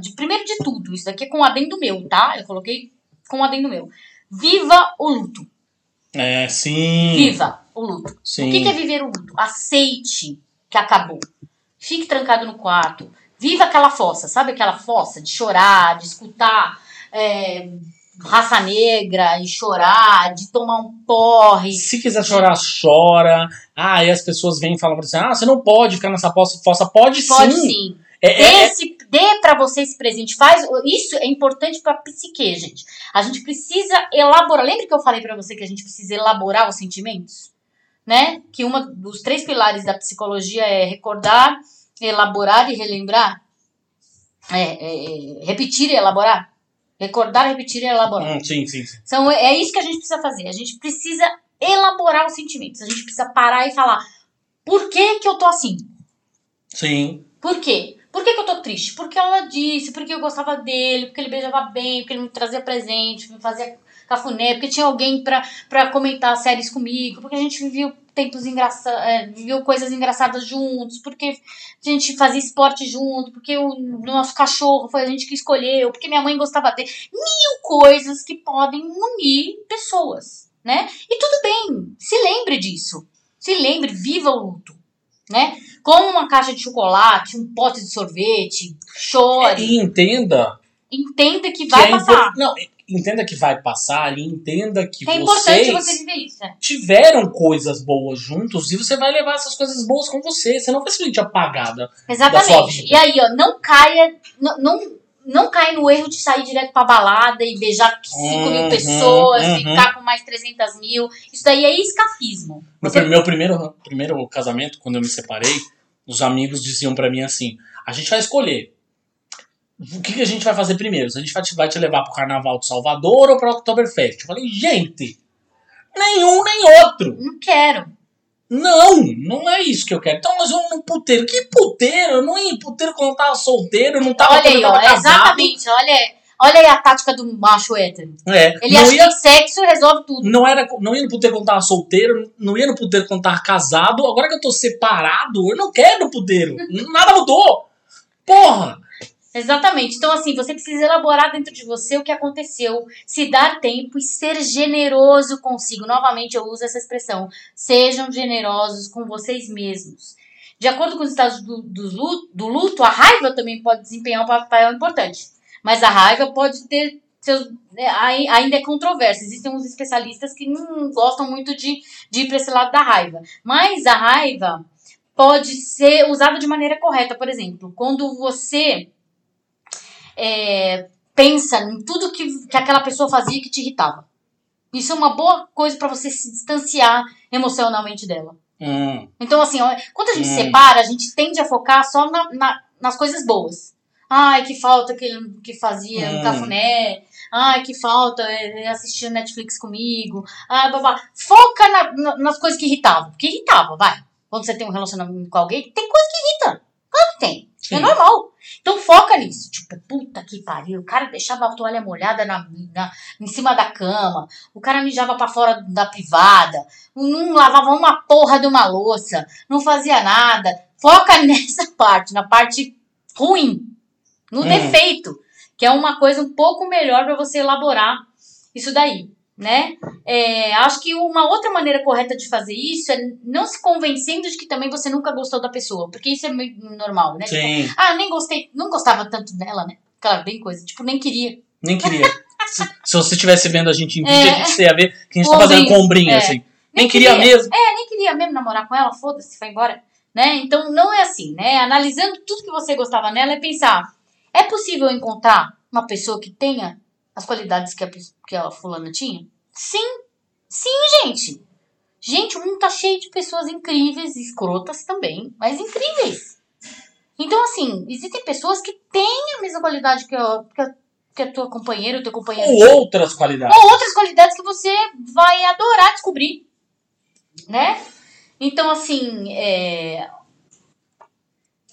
de- primeiro de tudo, isso daqui é com um adendo meu, tá? Eu coloquei com um adendo meu. Viva o luto. É, sim. Viva o luto. Sim. O que que é viver o luto? Aceite que acabou. Fique trancado no quarto. Viva aquela fossa, sabe aquela fossa de chorar, de escutar é, raça negra e chorar, de tomar um porre. Se quiser chorar, chora. Ah, e as pessoas vêm e falam pra você: ah, você não pode ficar nessa fossa. Pode, Pode sim. sim. É, Dê, é, é- esse, dê pra você esse presente. Faz, isso é importante pra psique, gente. A gente precisa elaborar. Lembra que eu falei pra você que a gente precisa elaborar os sentimentos? Né? Que uma dos três pilares da psicologia é recordar, elaborar e relembrar. É, é, é, repetir e elaborar. Recordar, repetir e elaborar. Hum, sim, sim, sim. Então é isso que a gente precisa fazer. A gente precisa elaborar os sentimentos. A gente precisa parar e falar: por que, que eu tô assim? Sim. Por quê? Por que, que eu tô triste? Porque ela disse, porque eu gostava dele, porque ele beijava bem, porque ele me trazia presente, me fazia cafuné, porque tinha alguém pra, pra comentar séries comigo, porque a gente viveu tempos engraçados, é, viveu coisas engraçadas juntos, porque a gente fazia esporte junto, porque o nosso cachorro foi a gente que escolheu, porque minha mãe gostava dele. Mil coisas que podem unir pessoas, né? E tudo bem, se lembre disso. Se lembre, viva o luto, né? Como uma caixa de chocolate, um pote de sorvete, chore, E entenda entenda que que vai é passar. Não, entenda que vai passar e entenda que É importante vocês você viver isso, né? tiveram coisas boas juntos e você vai levar essas coisas boas com você. Você não vai se sentir apagada. Exatamente. E aí, ó, não caia, não, não, não caia no erro de sair direto pra balada e beijar 5 mil Uhum, pessoas, uhum. ficar com mais 300 mil. Isso daí é escapismo. No Você- meu primeiro, primeiro casamento, quando eu me separei, os amigos diziam pra mim assim: a gente vai escolher. O que, que a gente vai fazer primeiro? Se a gente vai te, levar pro Carnaval de Salvador ou pro Oktoberfest? Eu falei, gente, nenhum nem outro. Não quero. Não, não é isso que eu quero. Então nós vamos num puteiro. Que puteiro? Eu não ia em puteiro quando eu tava solteiro, eu não tava olha aí, ó. casado. Exatamente. Olha, olha aí a tática do macho hétero. É, Ele acha ia que sexo resolve tudo. Não, era, não ia no puteiro quando tava solteiro, não ia no puteiro quando tava casado. Agora que eu tô separado, eu não quero no puteiro. Nada mudou. Porra! Exatamente. Então, assim, você precisa elaborar dentro de você o que aconteceu, se dar tempo e ser generoso consigo. Novamente, eu uso essa expressão. Sejam generosos com vocês mesmos. De acordo com os estados do, do, luto, do luto, a raiva também pode desempenhar um papel importante. Mas a raiva pode ter seus. né, ai- ainda é controverso. Existem uns especialistas que não gostam muito de, de ir para esse lado da raiva. Mas a raiva pode ser usada de maneira correta. Por exemplo, quando você é, pensa em tudo que, que aquela pessoa fazia que te irritava. Isso é uma boa coisa para você se distanciar emocionalmente dela. Hum, Então, assim, quando a gente Hum. separa, a gente tende a focar só na, na- nas coisas boas. Ai, que falta que ele que fazia um Hum. cafuné. Ai, que falta ele assistir Netflix comigo. Ai, babá. Foca na- na- nas coisas que irritavam. Porque irritava, vai. Quando você tem um relacionamento com alguém, tem coisa que irrita. Claro que tem. Sim. É normal. Então foca nisso. Tipo, puta que pariu. O cara deixava a toalha molhada na, na, em cima da cama. O cara mijava pra fora da privada. Não lavava uma porra de uma louça. Não fazia nada. Foca [laughs] nessa parte, na parte ruim. No Hum. defeito. Que é uma coisa um pouco melhor pra você elaborar isso daí. Né? É, acho que uma outra maneira correta de fazer isso é não se convencendo de que também você nunca gostou da pessoa. Porque isso é meio normal, né? Tipo, Sim, ah, nem gostei, não gostava tanto dela, né? Claro, bem coisa. Tipo, nem queria. nem queria. [laughs] se, se você estivesse vendo a gente em vídeo, É. a gente ia ver que a gente tá fazendo Ombrinho. com ombrinho, É. assim. Nem, queria, mesmo. É, nem queria mesmo namorar com ela, foda-se, foi embora. Né? Então não é assim, né? Analisando tudo que você gostava nela, é pensar: é possível encontrar uma pessoa que tenha as qualidades que a, pe- que a fulana tinha? Sim, sim, gente. Gente, o mundo tá cheio de pessoas incríveis, escrotas também, mas incríveis. Então, assim, existem pessoas que têm a mesma qualidade que a, que a, que a tua companheira, o teu companheiro. Ou outras qualidades. Ou outras qualidades que você vai adorar descobrir, né? Então, assim, é...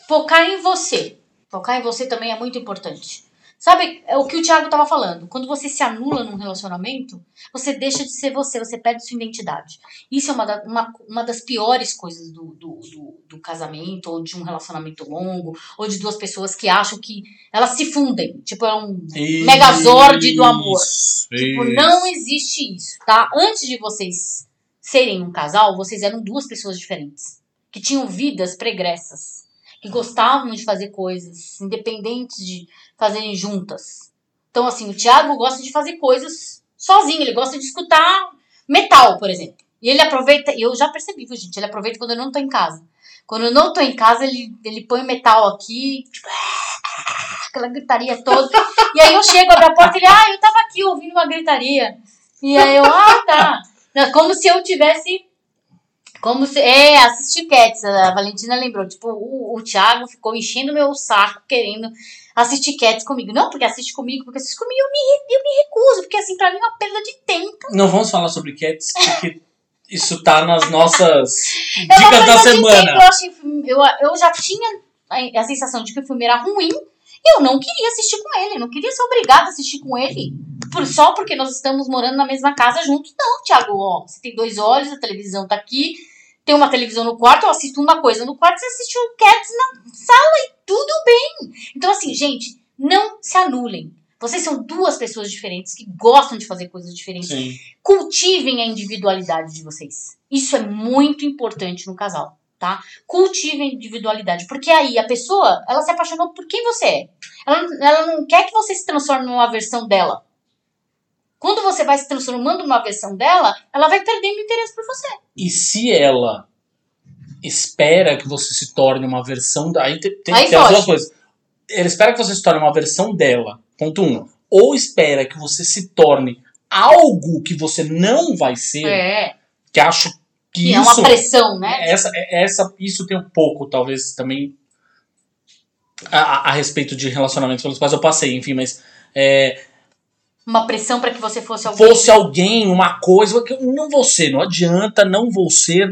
focar em você. Focar em você também é muito importante. Sabe é o que o Thiago estava falando? Quando você se anula num relacionamento, você deixa de ser você, você perde sua identidade. Isso é uma, da- uma, uma das piores coisas do, do, do, do casamento, ou de um relacionamento longo, ou de duas pessoas que acham que elas se fundem. Tipo, é um megazord do amor. Isso, Tipo, isso. não existe isso, tá? Antes de vocês serem um casal, vocês eram duas pessoas diferentes. Que tinham vidas pregressas. Que gostavam de fazer coisas, independentes de fazerem juntas. Então, assim, o Thiago gosta de fazer coisas sozinho. Ele gosta de escutar metal, por exemplo. E ele aproveita, eu já percebi, viu, gente? Ele aproveita quando eu não tô em casa. Quando eu não tô em casa, ele, ele põe metal aqui, tipo, [laughs] aquela gritaria toda. E aí eu chego, abro a porta e ele, ah, eu tava aqui ouvindo uma gritaria. E aí eu, ah, tá. Como se eu tivesse. Como se. É, assistir Cats, a Valentina lembrou. Tipo, o, o Thiago ficou enchendo meu saco querendo assistir Cats comigo. Não, porque assiste comigo, porque assiste comigo, eu me, eu me recuso, porque assim, pra mim é uma perda de tempo. Não vamos falar sobre Cats, porque isso tá nas nossas [laughs] É dicas da de tempo. semana. Eu, achei, eu, eu já tinha a, a sensação de que o filme era ruim. E eu não queria assistir com ele, não queria ser obrigada a assistir com ele. Por, só porque nós estamos morando na mesma casa juntos. Não, Thiago, ó, você tem dois olhos, a televisão tá aqui, tem uma televisão no quarto, eu assisto uma coisa no quarto, você assiste o Cats na sala e tudo bem. Então, assim, gente, não se anulem. Vocês são duas pessoas diferentes que gostam de fazer coisas diferentes Sim. cultivem a individualidade de vocês. Isso é muito importante no casal, tá? Cultivem a individualidade, porque aí a pessoa, ela se apaixonou por quem você é. Ela, ela não quer que você se transforme numa versão dela. Quando você vai se transformando numa versão dela, ela vai perdendo interesse por você. E se ela espera que você se torne uma versão da. Aí tem, tem, Aí as duas coisas. Ela espera que você se torne uma versão dela, ponto um. Ou espera que você se torne algo que você não vai ser, É. que acho que Que é isso. uma pressão, né? essa, essa, isso tem um pouco, talvez, também a, a- a respeito de relacionamentos pelos quais eu passei, enfim, mas é, Uma pressão para que você fosse alguém. fosse alguém, uma coisa, que eu não vou ser, não adianta, não vou ser,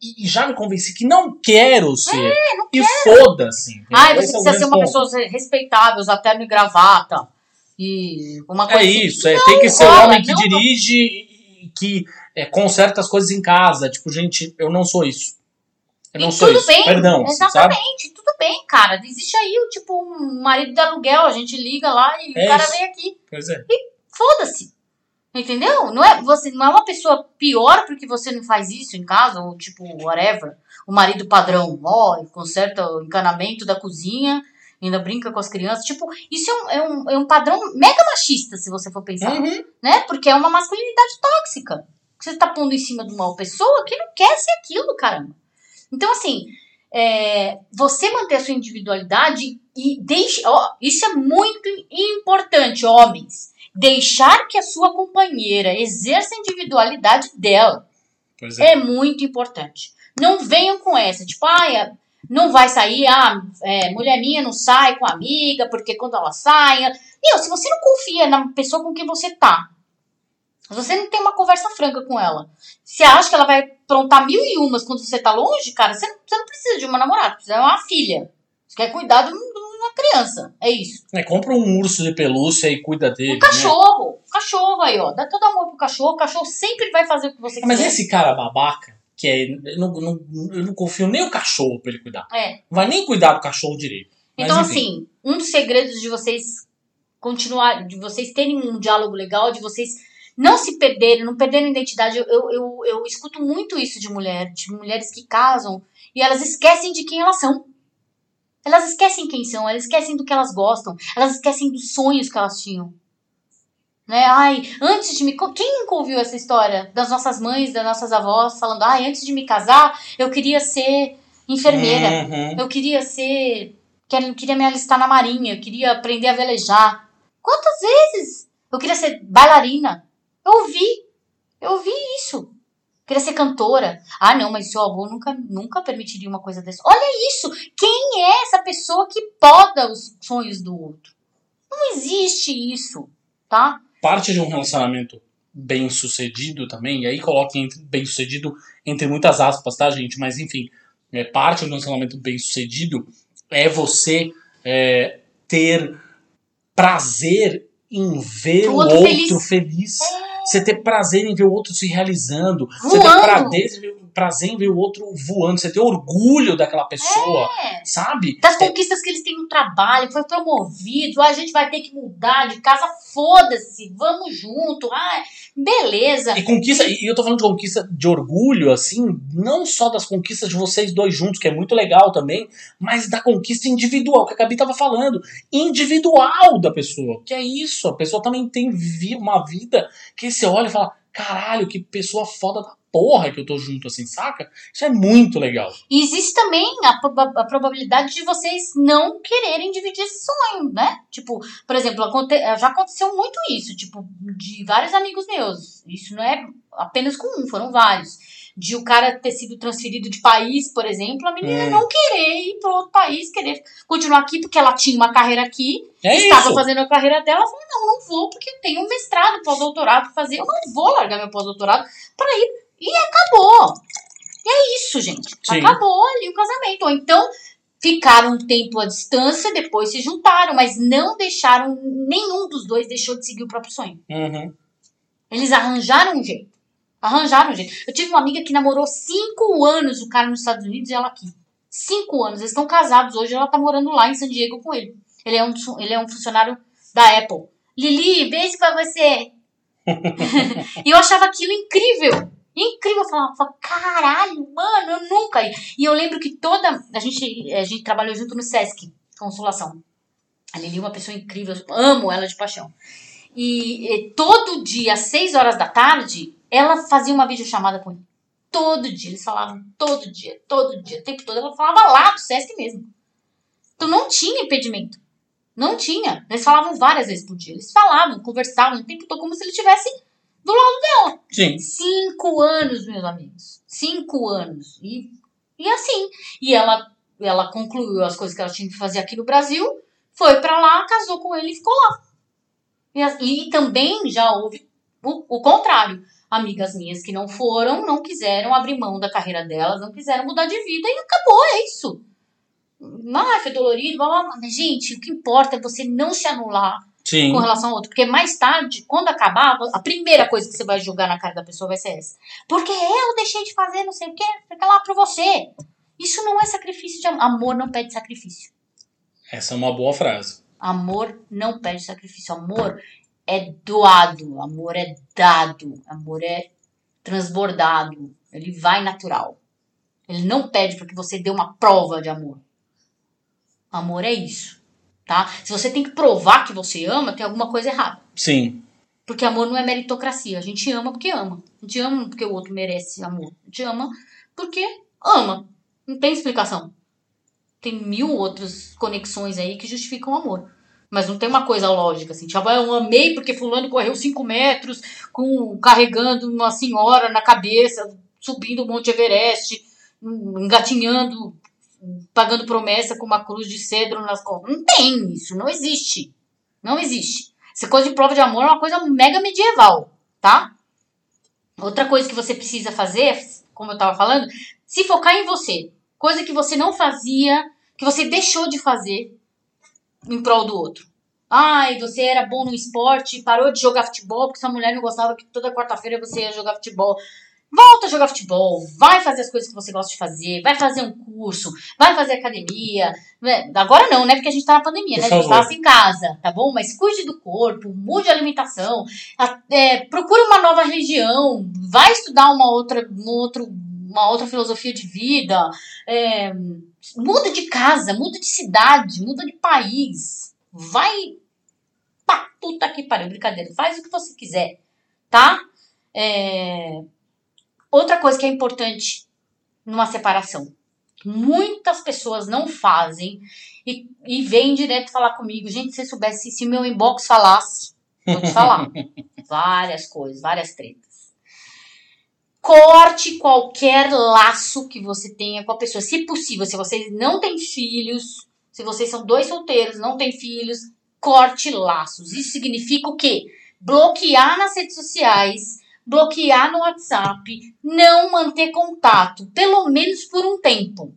e, e já me convenci que não quero ser. e foda-se. Ai, você Esse é precisa ser uma ponto. pessoa respeitável, usar terno e gravata. E uma coisa É assim. isso, é, tem que ser o homem que não- dirige e e que é, conserta as coisas em casa. Tipo, gente, eu não sou isso. Eu não E sou tudo isso. bem, Perdão, assim, sabe? exatamente, tudo bem, cara. Existe aí o tipo um marido de aluguel, a gente liga lá e É o cara isso. vem aqui. Pois é. Foda-se. Entendeu? Não é, você não é uma pessoa pior porque você não faz isso em casa, ou tipo, whatever. O marido padrão, ó, conserta o encanamento da cozinha, ainda brinca com as crianças. Tipo, isso é um, é um, é um padrão mega machista, se você for pensar. Uhum. né? Porque é uma masculinidade tóxica. Você tá pondo em cima de uma pessoa que não quer ser aquilo, caramba. Então, assim, é, você manter a sua individualidade e deixe. ó, isso é muito importante, homens. Deixar que a sua companheira exerça a individualidade dela é. é muito importante. Não venham com essa, tipo, ah, não vai sair, ah, é, mulher minha não sai com amiga, porque quando ela sai. Meu, se você não confia na pessoa com quem você tá, se você não tem uma conversa franca com ela, você acha que ela vai aprontar mil e umas quando você tá longe, cara, você não, você não precisa de uma namorada, precisa de uma filha. Você quer cuidar de um- uma criança. É isso. É, compra um urso de pelúcia e cuida dele. Um né? cachorro. Cachorro aí, ó. Dá todo amor pro cachorro. O cachorro sempre vai fazer o que você Ah, Mas quiser. esse cara babaca, que é. Eu não, não- eu não confio nem o cachorro pra ele cuidar. É. Não vai nem cuidar do cachorro direito. Mas, Então, enfim. assim, um dos segredos de vocês continuar, de vocês terem um diálogo legal, de vocês não se perderem, não perderem a identidade. Eu, eu, eu, eu escuto muito isso de mulher, de mulheres que casam e elas esquecem de quem elas são. Elas esquecem quem são, elas esquecem do que elas gostam, elas esquecem dos sonhos que elas tinham. Né? Ai, antes de me. Quem nunca ouviu essa história das nossas mães, das nossas avós, falando, ai, antes de me casar, eu queria ser enfermeira. Uhum. Eu queria ser. quero- Queria me alistar na marinha, eu queria aprender a velejar. Quantas vezes? Eu queria ser bailarina. Eu ouvi. Eu ouvi isso. Queria ser cantora. Ah, não, mas seu avô nunca, nunca permitiria uma coisa dessa. Olha isso! Quem é essa pessoa que poda os sonhos do outro? Não existe isso, tá? Parte de um relacionamento bem sucedido também, e aí coloquem bem sucedido entre muitas aspas, tá, gente? Mas enfim, é, parte de um relacionamento bem sucedido é você é, ter prazer em ver O outro outro, feliz. feliz. Você ter prazer em ver o outro se realizando. Você ter Voando. prazer, prazer em ver o outro voando. Você ter orgulho daquela pessoa, É. sabe? Das conquistas que eles têm no trabalho, foi promovido, a gente vai ter que mudar de casa, foda-se, vamos junto, ai, beleza. E conquista, e eu tô falando de conquista de orgulho, assim, não só das conquistas de vocês dois juntos, que é muito legal também, mas da conquista individual, que a Gabi tava falando. Individual da pessoa. Que é isso, a pessoa também tem uma vida que você olha e fala, caralho, que pessoa foda da porra que eu tô junto, assim, saca? Isso é muito legal. E existe também a, a probabilidade de vocês não quererem dividir esse sonho, né? Tipo, por exemplo, aconte- já aconteceu muito isso, tipo, de vários amigos meus. Isso não é apenas com um, foram vários. De o cara ter sido transferido de país, por exemplo, a menina Hum. não querer ir para outro país, querer continuar aqui porque ela tinha uma carreira aqui, É estava isso. fazendo a carreira dela, falou, não, não vou, porque eu tenho um mestrado, pós-doutorado pra fazer, eu não vou largar meu pós-doutorado para ir. E acabou. E é isso, gente. Sim. Acabou ali o casamento. Ou então, ficaram um tempo à distância, depois se juntaram, mas não deixaram, nenhum dos dois deixou de seguir o próprio sonho. Uhum. Eles arranjaram um jeito. Arranjaram um jeito. Eu tive uma amiga que namorou cinco anos o cara nos Estados Unidos e ela aqui. Cinco anos. Eles estão casados hoje, ela tá morando lá em San Diego com ele. Ele é um, ele é um funcionário da Apple. Lili, beijo pra você. [laughs] [laughs] e eu achava aquilo incrível. Incrível. Eu falava, caralho, mano, eu nunca. ia." E eu lembro que toda. A gente, a gente trabalhou junto no Sesc, Consolação. A Lili é uma pessoa incrível, eu amo ela de paixão. E, e todo dia, às 6 horas da tarde, ela fazia uma videochamada com ele. Todo dia, eles falavam todo dia, todo dia, o tempo todo. Ela falava lá do Sesc mesmo. Então não tinha impedimento. Não tinha. Eles falavam várias vezes por dia. Eles falavam, conversavam o tempo todo, como se ele estivesse do lado dela. Sim. Cinco anos, meus amigos. Cinco anos. E, e assim. E ela, ela concluiu as coisas que ela tinha que fazer aqui no Brasil, foi pra lá, casou com ele e ficou lá. E, e também já houve o, o contrário. Amigas minhas que não foram, não quiseram abrir mão da carreira delas, não quiseram mudar de vida e acabou, é isso. Ah, foi dolorido, blá, blá, blá. Mas, gente, o que importa é você não se anular Sim. com relação ao outro. Porque mais tarde, quando acabar, a primeira coisa que você vai jogar na cara da pessoa vai ser essa. Porque eu deixei de fazer não sei o quê, fica lá pra você. Isso não é sacrifício de amor. Amor não pede sacrifício. Essa é uma boa frase. Amor não pede sacrifício. Amor é doado. Amor é dado. Amor é transbordado. Ele vai natural. Ele não pede para que você dê uma prova de amor. Amor é isso, tá? Se você tem que provar que você ama, tem alguma coisa errada. Sim. Porque amor não é meritocracia. A gente ama porque ama. A gente ama porque o outro merece amor. A gente ama porque ama. Não tem explicação. Tem mil outras conexões aí que justificam o amor. Mas não tem uma coisa lógica assim. Tipo, ah, eu amei porque fulano correu 5 metros com, carregando uma senhora na cabeça, subindo o Monte Everest, engatinhando, pagando promessa com uma cruz de cedro nas costas. Não tem isso. Não existe. Não existe. Essa coisa de prova de amor é uma coisa mega medieval, tá? Outra coisa que você precisa fazer, como eu tava falando, se focar em você. Coisa que você não fazia que você deixou de fazer em prol do outro. Ai, você era bom no esporte, parou de jogar futebol porque sua mulher não gostava que toda quarta-feira você ia jogar futebol. Volta a jogar futebol, vai fazer as coisas que você gosta de fazer, vai fazer um curso, vai fazer academia. né? Agora não, né? Porque a gente tá na pandemia, Por né? A gente assim em casa, tá bom? Mas cuide do corpo, mude a alimentação, é, procure uma nova religião, vai estudar uma outra, um outro, uma outra filosofia de vida, é, muda de casa, muda de cidade, muda de país, vai pra puta que pariu, brincadeira, faz o que você quiser, tá? É, Outra coisa que é importante numa separação. Muitas pessoas não fazem e, e vêm direto falar comigo. Gente, se você soubesse, se meu inbox falasse, vou te falar. [laughs] várias coisas, várias tretas. Corte qualquer laço que você tenha com a pessoa. Se possível, se vocês não têm filhos, se vocês são dois solteiros, não têm filhos, corte laços. Isso significa o quê? Bloquear nas redes sociais, bloquear no WhatsApp, não manter contato, pelo menos por um tempo.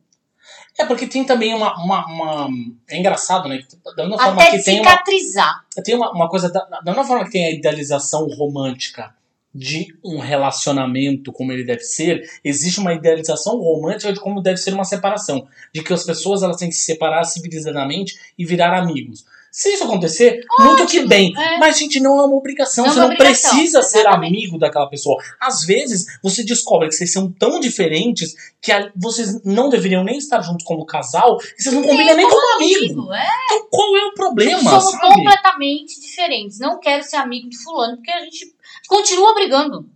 É porque tem também uma. uma, uma- É engraçado, né? Da mesma forma Até que tem uma, cicatrizar. tem uma, uma coisa. Da, da mesma forma que tem a idealização romântica de um relacionamento como ele deve ser, existe uma idealização romântica de como deve ser uma separação. De que as pessoas elas têm que se separar civilizadamente e virar amigos. Se isso acontecer, muito que bem. é. Mas, gente, não é uma obrigação. Não é você não obrigação, precisa ser exatamente. amigo daquela pessoa. Às vezes, você descobre que vocês são tão diferentes que vocês não deveriam nem estar juntos como casal e vocês não combinam nem como amigo. é. Então, qual é o problema, Somos sabe? completamente diferentes. Não quero ser amigo de fulano, porque a gente continua brigando.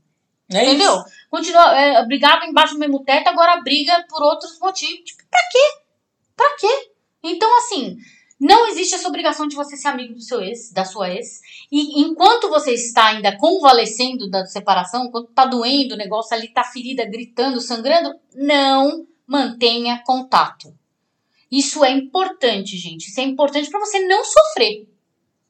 É entendeu? isso. Continua, é, brigava embaixo do mesmo teto, agora briga por outros motivos. Tipo, pra quê? Pra quê? Então, assim, não existe essa obrigação de você ser amigo do seu ex, da sua ex. E enquanto você está ainda convalescendo da separação, enquanto tá doendo o negócio ali, tá ferida, gritando, sangrando, não mantenha contato. Isso é importante, gente. Isso é importante pra você não sofrer.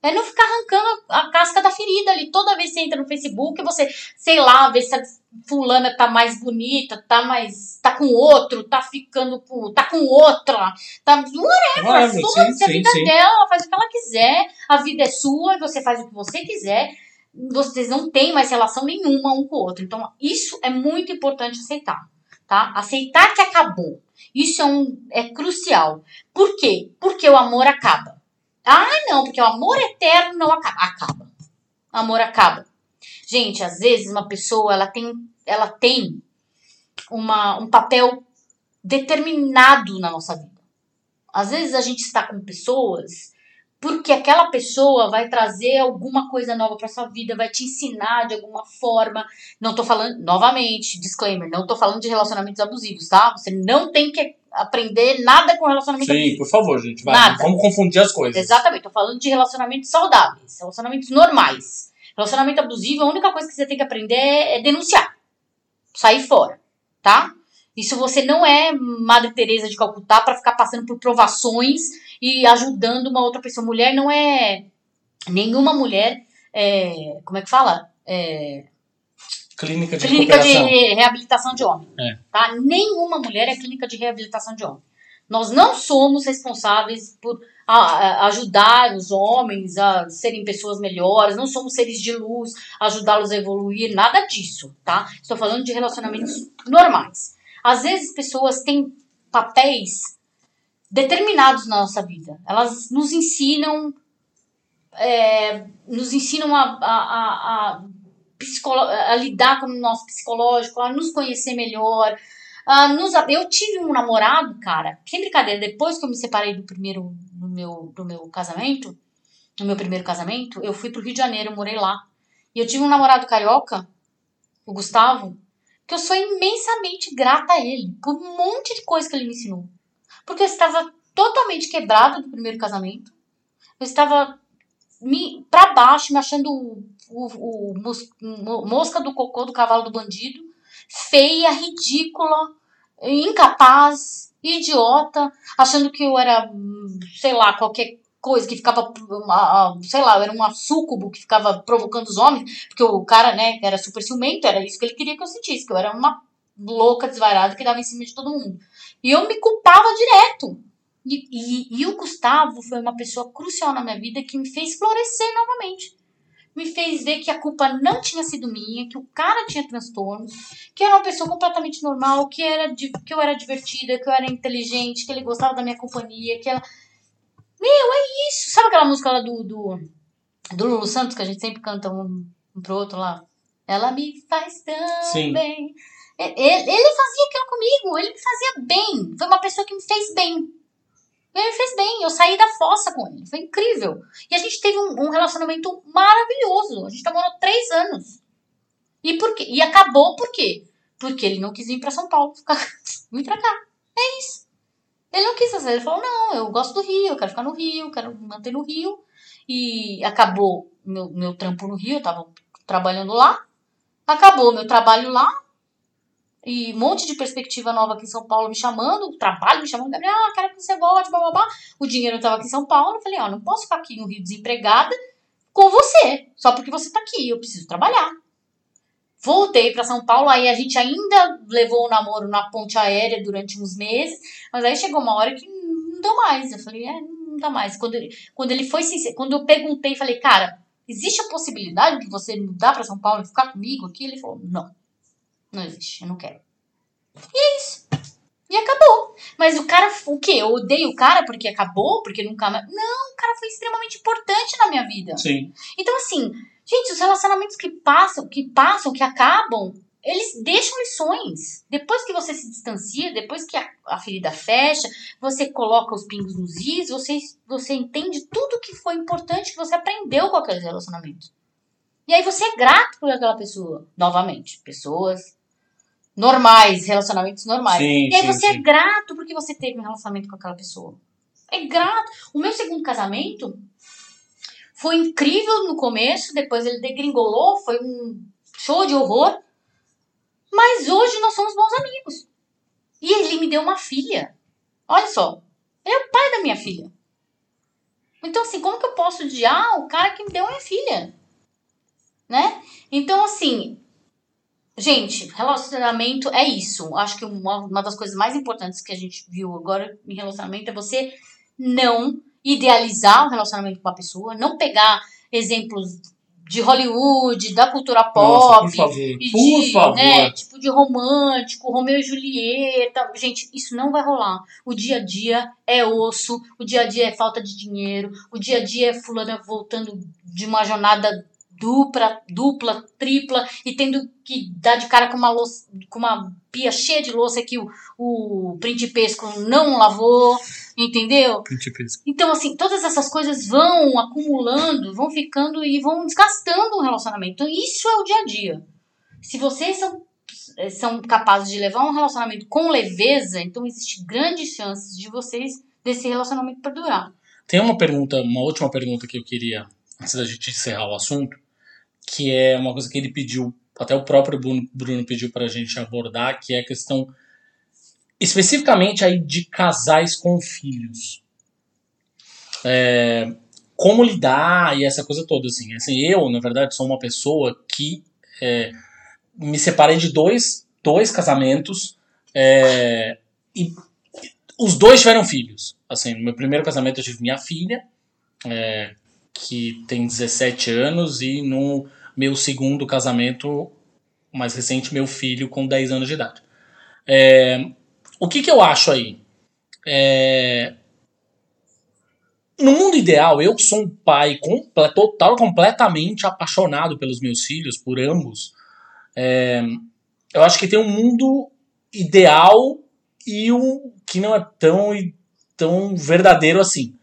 É não ficar arrancando a casca da ferida ali. Toda vez que você entra no Facebook, você, sei lá, vê se a fulana tá mais bonita, tá mais. tá com outro, tá ficando com. tá com outra. Tá. Whatever. Foda-se a vida sim. dela, ela faz o que ela quiser. A vida é sua, você faz o que você quiser. Vocês não têm mais relação nenhuma um com o outro. Então, isso é muito importante aceitar. Tá? Aceitar que acabou. Isso é, um, é crucial. Por quê? Porque o amor acaba. Ah, não, porque o amor eterno não acaba. Acaba. O amor acaba. Gente, às vezes uma pessoa ela tem, ela tem uma, um papel determinado na nossa vida. Às vezes a gente está com pessoas porque aquela pessoa vai trazer alguma coisa nova para sua vida, vai te ensinar de alguma forma. Não tô falando, novamente, disclaimer, não tô falando de relacionamentos abusivos, tá? Você não tem que aprender nada com relacionamento Sim, por favor, gente. Vai, Nada. Vamos confundir as coisas. Exatamente, tô falando de relacionamentos saudáveis, relacionamentos normais. Relacionamento abusivo, a única coisa que você tem que aprender é, é denunciar. Sair fora, tá? Isso você não é Madre Teresa de Calcutá para ficar passando por provações e ajudando uma outra pessoa. Mulher não é nenhuma mulher, é, como é que fala? É, Clínica de clínica de reabilitação de homem. É. Tá? Nenhuma mulher é clínica de reabilitação de homem. Nós não somos responsáveis por a- a- ajudar os homens a serem pessoas melhores, não somos seres de luz, ajudá-los a evoluir, nada disso, tá? Estou falando de relacionamentos normais. Às vezes pessoas têm papéis determinados na nossa vida. Elas nos ensinam, é, nos ensinam a, a, a, a lidar com o nosso psicológico, a nos conhecer melhor. a nos, eu tive um namorado, cara, sem brincadeira, depois que eu me separei do primeiro, do meu, do meu casamento, no meu primeiro casamento, eu fui pro Rio de Janeiro, eu morei lá. E eu tive um namorado carioca, o Gustavo, que eu sou imensamente grata a ele por um monte de coisa que ele me ensinou. Porque eu estava totalmente quebrada do primeiro casamento. Eu estava me para baixo, me achando o, o, mos- mo- mosca do cocô do cavalo do bandido, feia, ridícula, incapaz, idiota, achando que eu era, sei lá, qualquer coisa que ficava, sei lá, eu era uma súcubo que ficava provocando os homens, porque o cara, né, era super ciumento, era isso que ele queria que eu sentisse, que eu era uma louca desvairada que dava em cima de todo mundo. E eu me culpava direto. E, e, e o Gustavo foi uma pessoa crucial na minha vida que me fez florescer novamente. Me fez ver que a culpa não tinha sido minha, que o cara tinha transtornos, que eu era uma pessoa completamente normal, que, era, que eu era divertida, que eu era inteligente, que ele gostava da minha companhia, que ela. Meu, é isso! Sabe aquela música lá do, do, do Lulu Santos que a gente sempre canta um, um pro outro lá? Ela me faz tão Sim. bem. Ele, ele fazia aquilo comigo, ele me fazia bem. Foi uma pessoa que me fez bem. Ele me fez bem, eu saí da fossa com ele, foi incrível. E a gente teve um, um relacionamento maravilhoso. A gente namorou três anos. E, por quê? e acabou por quê? Porque ele não quis vir pra São Paulo, ficar, [laughs] vir pra cá. É isso. Ele não quis fazer, ele falou, não, eu gosto do Rio, eu quero ficar no Rio, eu quero me manter no Rio. E acabou meu, meu trampo no Rio, eu tava trabalhando lá. Acabou meu trabalho lá. E um monte de perspectiva nova aqui em São Paulo me chamando, trabalho me chamando, Gabriel, ah, quero que você volte, blá, blá, blá. O dinheiro estava aqui em São Paulo, eu falei, ó, não posso ficar aqui no Rio desempregada com você, só porque você tá aqui, eu preciso trabalhar. Voltei para São Paulo, aí a gente ainda levou o namoro na ponte aérea durante uns meses, mas aí chegou uma hora que não deu mais. Eu falei, é, não dá mais. Quando ele, quando ele foi sincero, quando eu perguntei, falei, cara, existe a possibilidade de você mudar para São Paulo e ficar comigo aqui? Ele falou, não, não existe, eu não quero. E é isso. E acabou. Mas o cara, o quê? Eu odeio o cara porque acabou? Porque nunca mais. Não, o cara foi extremamente importante na minha vida. Sim. Então, assim, gente, os relacionamentos que passam, que passam, que acabam, eles deixam lições. Depois que você se distancia, depois que a, a ferida fecha, você coloca os pingos nos is, você, você entende tudo que foi importante que você aprendeu com aqueles relacionamentos. E aí você é grato por aquela pessoa. Novamente, pessoas normais, relacionamentos normais. Sim, e aí sim, você é sim. grato porque você teve um relacionamento com aquela pessoa. É grato. O meu segundo casamento foi incrível no começo, depois ele degringolou, foi um show de horror. Mas hoje nós somos bons amigos. E ele me deu uma filha. Olha só, ele é o pai da minha filha. Então, assim, como que eu posso odiar o cara que me deu a minha filha? Né? Então, assim, gente, relacionamento é isso. Acho que uma, uma das coisas mais importantes que a gente viu agora em relacionamento é você não idealizar o relacionamento com a pessoa, não pegar exemplos de Hollywood, da cultura Nossa, pop, por favor. e Por de, favor. né, tipo de romântico, Romeu e Julieta. Gente, isso não vai rolar. O dia a dia é osso, o dia a dia é falta de dinheiro, o dia a dia é fulana voltando de uma jornada dupla, dupla, tripla e tendo que dar de cara com uma louça, com uma pia cheia de louça que o, o principesco não lavou, entendeu? Então, assim, todas essas coisas vão acumulando, vão ficando e vão desgastando o relacionamento. Então, isso é o dia a dia. Se vocês são, são capazes de levar um relacionamento com leveza, então existe grandes chances de vocês, desse relacionamento perdurar. Tem uma pergunta, uma última pergunta que eu queria, antes da gente encerrar o assunto, que é uma coisa que ele pediu, até o próprio Bruno, Bruno pediu pra gente abordar, que é a questão especificamente aí de casais com filhos. É, como lidar e essa coisa toda, assim. assim. Eu, na verdade, sou uma pessoa que é, me separei de dois, dois casamentos é, e os dois tiveram filhos. Assim, no meu primeiro casamento eu tive minha filha, é, que tem 17 anos, e no meu segundo casamento, mais recente, meu filho com 10 anos de idade. É, o que, que eu acho aí? É, no mundo ideal, eu sou um pai total, completamente apaixonado pelos meus filhos, por ambos. É, eu acho que tem um mundo ideal e um que não é tão, tão verdadeiro assim.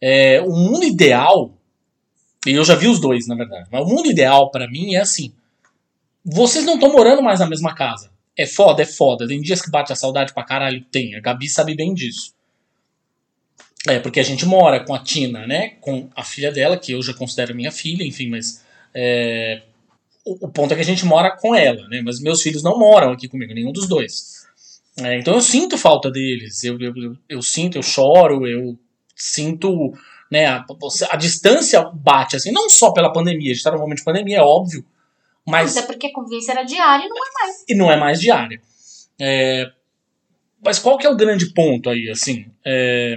É, o mundo ideal, e eu já vi os dois, na verdade, mas o mundo ideal pra mim é assim: vocês não estão morando mais na mesma casa. É foda, é foda. Tem dias que bate a saudade pra caralho? Tem. A Gabi sabe bem disso. É, porque a gente mora com a Tina, né? Com a filha dela, que eu já considero minha filha, enfim, mas. é, o, o ponto é que a gente mora com ela, né? Mas meus filhos não moram aqui comigo, nenhum dos dois. É, então eu sinto falta deles. Eu, eu, eu, eu sinto, eu choro, eu sinto. Né, a, a distância bate, assim, não só pela pandemia, a gente tá num momento de pandemia, é óbvio, mas Até porque a convivência era diária e não é mais. e não é mais diária. É, mas qual que é o grande ponto aí, assim? É,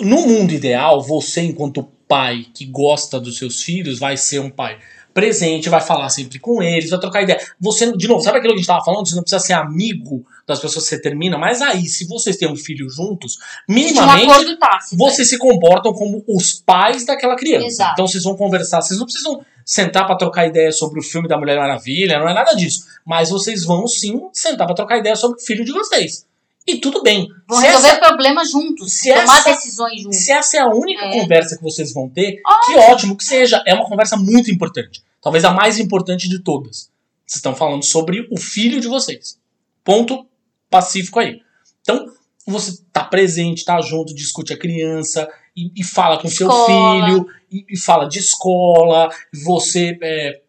no mundo ideal, você, enquanto pai que gosta dos seus filhos, vai ser um pai presente, vai falar sempre com eles, vai trocar ideia. Você, de novo, sabe aquilo que a gente estava falando? Você não precisa ser amigo das pessoas que você termina, mas aí, se vocês têm um filho juntos, minimamente, um tácito. vocês se comportam como os pais daquela criança. Exato. Então vocês vão conversar, vocês não precisam sentar para trocar ideia sobre o filme da Mulher Maravilha, não é nada disso. Mas vocês vão sim sentar para trocar ideia sobre o filho de vocês. E tudo bem. Vão Se resolver essa- problemas juntos, se tomar essa- decisões juntos. se essa é a única É. conversa que vocês vão ter, que ótimo que seja. É uma conversa muito importante. Talvez a mais importante de todas. Vocês estão falando sobre o filho de vocês. Ponto pacífico aí. Então, você tá presente, tá junto, discute a criança e, e fala com seu Escola. filho, e, e fala de escola. Você é,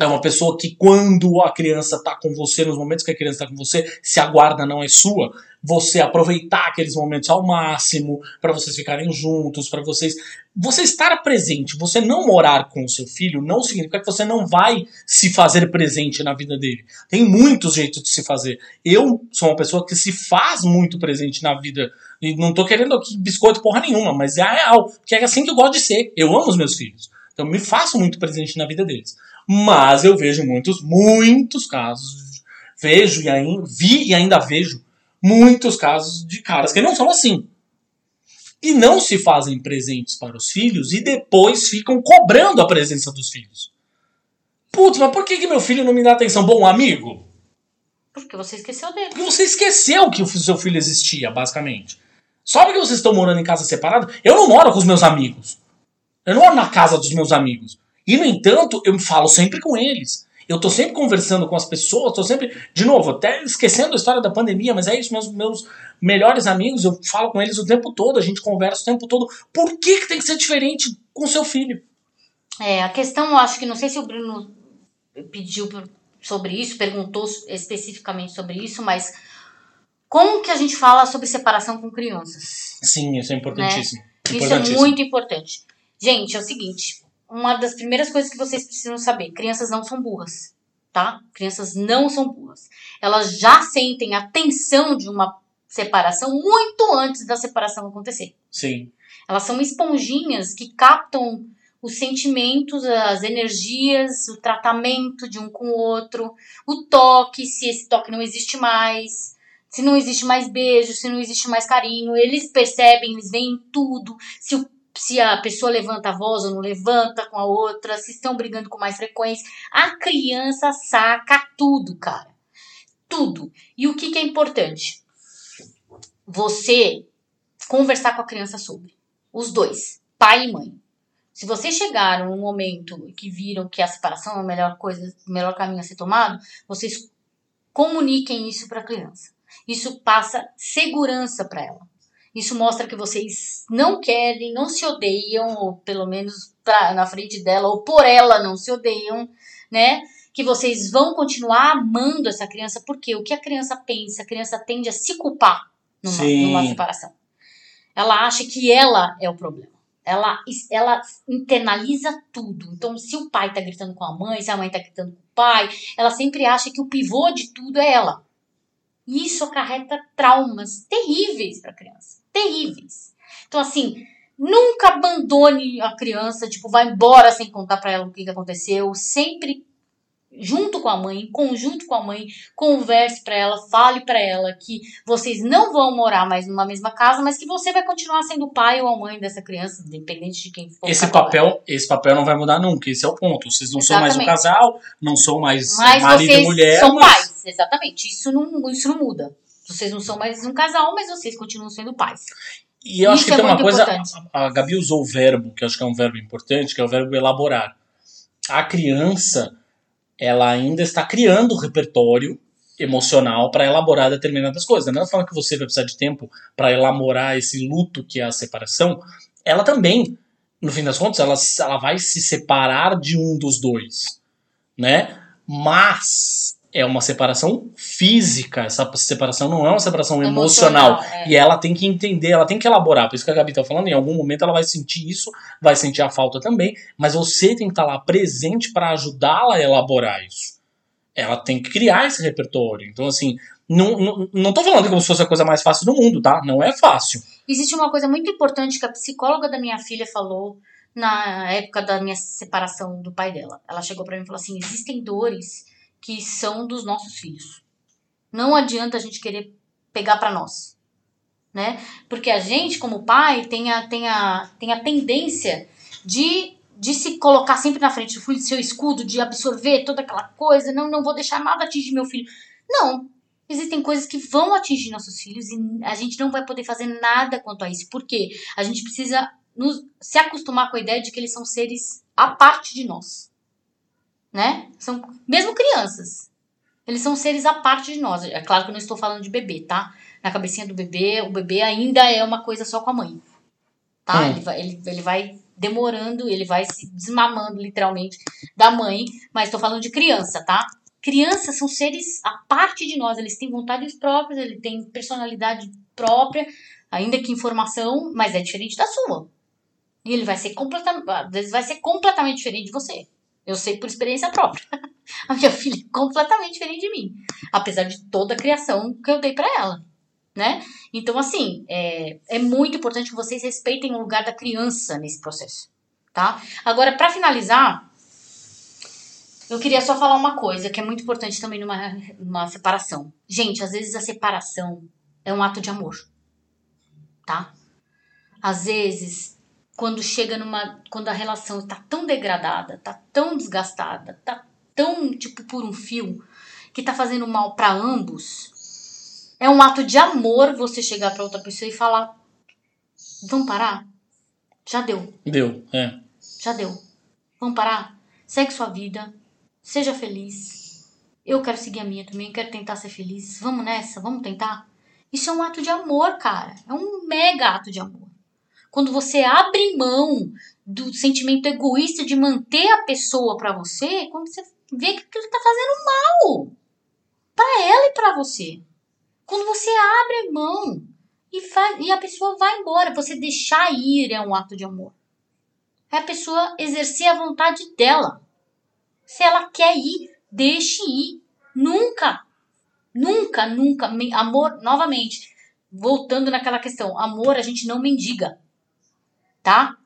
é uma pessoa que, quando a criança tá com você, nos momentos que a criança tá com você, se a guarda não é sua, você aproveitar aqueles momentos ao máximo, para vocês ficarem juntos, para vocês. Você estar presente, você não morar com o seu filho, não significa que você não vai se fazer presente na vida dele. Tem muitos jeitos de se fazer. Eu sou uma pessoa que se faz muito presente na vida. E não tô querendo aqui biscoito porra nenhuma, mas é a real. Porque é assim que eu gosto de ser. Eu amo os meus filhos. Então me faço muito presente na vida deles. Mas eu vejo muitos, muitos casos. Vejo e ainda vi e ainda vejo muitos casos de caras que não são assim. E não se fazem presentes para os filhos e depois ficam cobrando a presença dos filhos. Putz, mas por que, que meu filho não me dá atenção? Bom, amigo, Porque você esqueceu dele. porque você esqueceu que o seu filho existia, basicamente. Só porque vocês estão morando em casa separada, eu não moro com os meus amigos. Eu não moro na casa dos meus amigos. E, no entanto, eu falo sempre com eles. Eu tô sempre conversando com as pessoas, tô sempre, de novo, até esquecendo a história da pandemia, mas é isso, meus, meus melhores amigos, eu falo com eles o tempo todo, a gente conversa o tempo todo. Por que, que tem que ser diferente com seu filho? É, a questão, eu acho que não sei se o Bruno pediu sobre isso, perguntou especificamente sobre isso, mas como que a gente fala sobre separação com crianças? Sim, isso é importantíssimo. Isso é muito importante. Gente, é o seguinte, uma das primeiras coisas que vocês precisam saber, crianças não são burras, tá? Crianças não são burras. Elas já sentem a tensão de uma separação muito antes da separação acontecer. Sim. Elas são esponjinhas que captam os sentimentos, as energias, o tratamento de um com o outro, o toque, se esse toque não existe mais, se não existe mais beijo, se não existe mais carinho, eles percebem, eles veem tudo, se, o, se a pessoa levanta a voz ou não levanta com a outra, se estão brigando com mais frequência. A criança saca tudo, cara. Tudo. E o que, que é importante? Você conversar com a criança sobre. Os dois, pai e mãe. Se vocês chegaram num momento que viram que a separação é a melhor coisa, o melhor caminho a ser tomado, vocês comuniquem isso para a criança. Isso passa segurança para ela. Isso mostra que vocês não querem, não se odeiam, ou pelo menos pra, na frente dela, ou por ela não se odeiam, né? Que vocês vão continuar amando essa criança, porque o que a criança pensa, a criança tende a se culpar numa, numa separação. Ela acha que ela é o problema. Ela, ela internaliza tudo. Então, se o pai tá gritando com a mãe, se a mãe tá gritando com o pai, ela sempre acha que o pivô de tudo é ela. E isso acarreta traumas terríveis para a criança. Terríveis. Então, assim, nunca abandone a criança, tipo, vai embora sem contar para ela o que, que aconteceu. Sempre junto com a mãe, em conjunto com a mãe, converse para ela, fale para ela que vocês não vão morar mais numa mesma casa, mas que você vai continuar sendo o pai ou a mãe dessa criança, independente de quem for. Esse papel, esse papel não vai mudar nunca, esse é o ponto. Vocês não são mais um Exatamente. casal, não são mais Mas marido e mulher, são mas pais, exatamente. Isso não, isso não muda. Vocês não são mais um casal, mas vocês continuam sendo pais. E eu acho Isso que é tem uma coisa. importante. A, Gabi usou o verbo, que eu acho que é um verbo importante, que é o verbo elaborar. A criança, ela ainda está criando o repertório emocional para elaborar determinadas coisas. Da mesma forma que você vai precisar de tempo para elaborar esse luto que é a separação, ela também, no fim das contas, ela, ela vai se separar de um dos dois, né? Mas é uma separação física, essa separação não é uma separação emocional. é. E ela tem que entender, ela tem que elaborar. Por isso que a Gabi tá falando, em algum momento ela vai sentir isso, vai sentir a falta também, mas você tem que estar lá presente para ajudá-la a elaborar isso. ela tem que criar esse repertório. Então, assim, não, não, não tô falando como se fosse a coisa mais fácil do mundo, tá? Não é fácil. Existe uma coisa muito importante que a psicóloga da minha filha falou na época da minha separação do pai dela. Ela chegou para mim e falou assim: existem dores que são dos nossos filhos. Não adianta a gente querer pegar para nós, né? Porque a gente, como pai, tem a, tem a, tem a tendência de, de se colocar sempre na frente do filho, seu escudo, de absorver toda aquela coisa. Não, não vou deixar nada atingir meu filho. Não, existem coisas que vão atingir nossos filhos e a gente não vai poder fazer nada quanto a isso. Por quê? A gente precisa nos, se acostumar com a ideia de que eles são seres à parte de nós. Né? São mesmo crianças. Eles são seres à parte de nós. É claro que eu não estou falando de bebê, tá? Na cabecinha do bebê, o bebê ainda é uma coisa só com a mãe. Tá? Hum. Ele, vai, ele, ele vai demorando, ele vai se desmamando literalmente da mãe, mas estou falando de criança, tá? Crianças são seres à parte de nós, eles têm vontades próprias, eles têm personalidade própria, ainda que informação, mas é diferente da sua. E ele vai ser completamente, às vezes vai ser completamente diferente de você. Eu sei por experiência própria. [laughs] A minha filha é completamente diferente de mim, apesar de toda a criação que eu dei para ela, né? Então assim, é, é muito importante que vocês respeitem o lugar da criança nesse processo, tá? Agora, para finalizar, eu queria só falar uma coisa que é muito importante também numa, numa separação. Gente, às vezes a separação é um ato de amor, tá? Às vezes, quando chega numa. Quando a relação tá tão degradada, tá tão desgastada, tá tão, tipo, por um fio, que tá fazendo mal para ambos, é um ato de amor você chegar para outra pessoa e falar: vamos parar? Já deu, Deu, é. já deu. Vamos parar? Segue sua vida, seja feliz. Eu quero seguir a minha também, quero tentar ser feliz. Vamos nessa, vamos tentar? Isso é um ato de amor, cara. É um mega ato de amor. Quando você abre mão do sentimento egoísta de manter a pessoa pra você, quando você vê que aquilo tá fazendo mal pra ela e pra você. Quando você abre mão e, faz, e a pessoa vai embora, você deixar ir é um ato de amor. É a pessoa exercer a vontade dela. Se ela quer ir, deixe ir. Nunca, nunca, nunca. Amor, novamente, voltando naquela questão: amor a gente não mendiga, tá?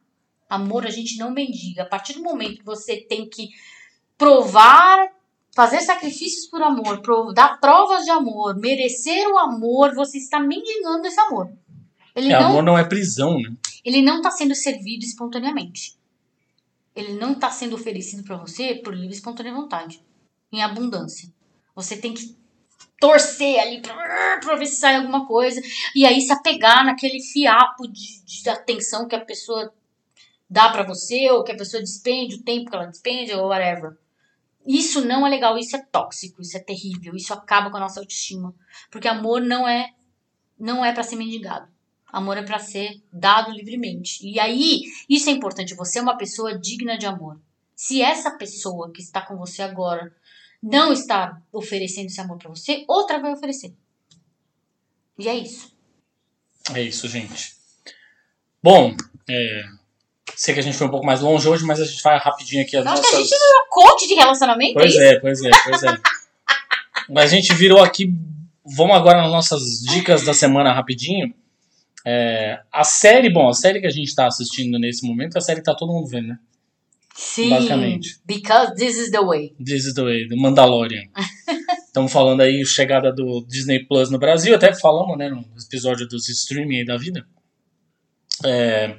Amor a gente não mendiga. A partir do momento que você tem que provar, fazer sacrifícios por amor, dar provas de amor, merecer o amor, você está mendigando esse amor. Ele É, não amor não é prisão, né? ele não está sendo servido espontaneamente. Ele não está sendo oferecido para você por livre e espontânea vontade, em abundância. Você tem que torcer ali para ver se sai alguma coisa e aí se apegar naquele fiapo de, de atenção que a pessoa dá para você ou que a pessoa despende, o tempo que ela despende ou whatever. Isso não é legal, isso é tóxico, isso é terrível, isso acaba com a nossa autoestima, porque amor não é não é para ser mendigado. Amor é para ser dado livremente. E aí, isso é importante. Você é uma pessoa digna de amor. Se essa pessoa que está com você agora não está oferecendo esse amor para você, outra vai oferecer. E é isso. É isso, gente. Bom, é, sei que a gente foi um pouco mais longe hoje, mas a gente vai rapidinho aqui as Acho nossas. a gente virou coach de relacionamento, Pois é é, pois é, pois é. [laughs] Mas a gente virou aqui. Vamos agora nas nossas dicas da semana rapidinho. É, a série, bom, a série que a gente está assistindo nesse momento é a série que tá todo mundo vendo, né? Sim. basicamente. Because this is the way. This is the way, do Mandalorian. [laughs] Estamos falando aí chegada do Disney Plus no Brasil, até falamos, né, no episódio dos streaming aí da vida. É,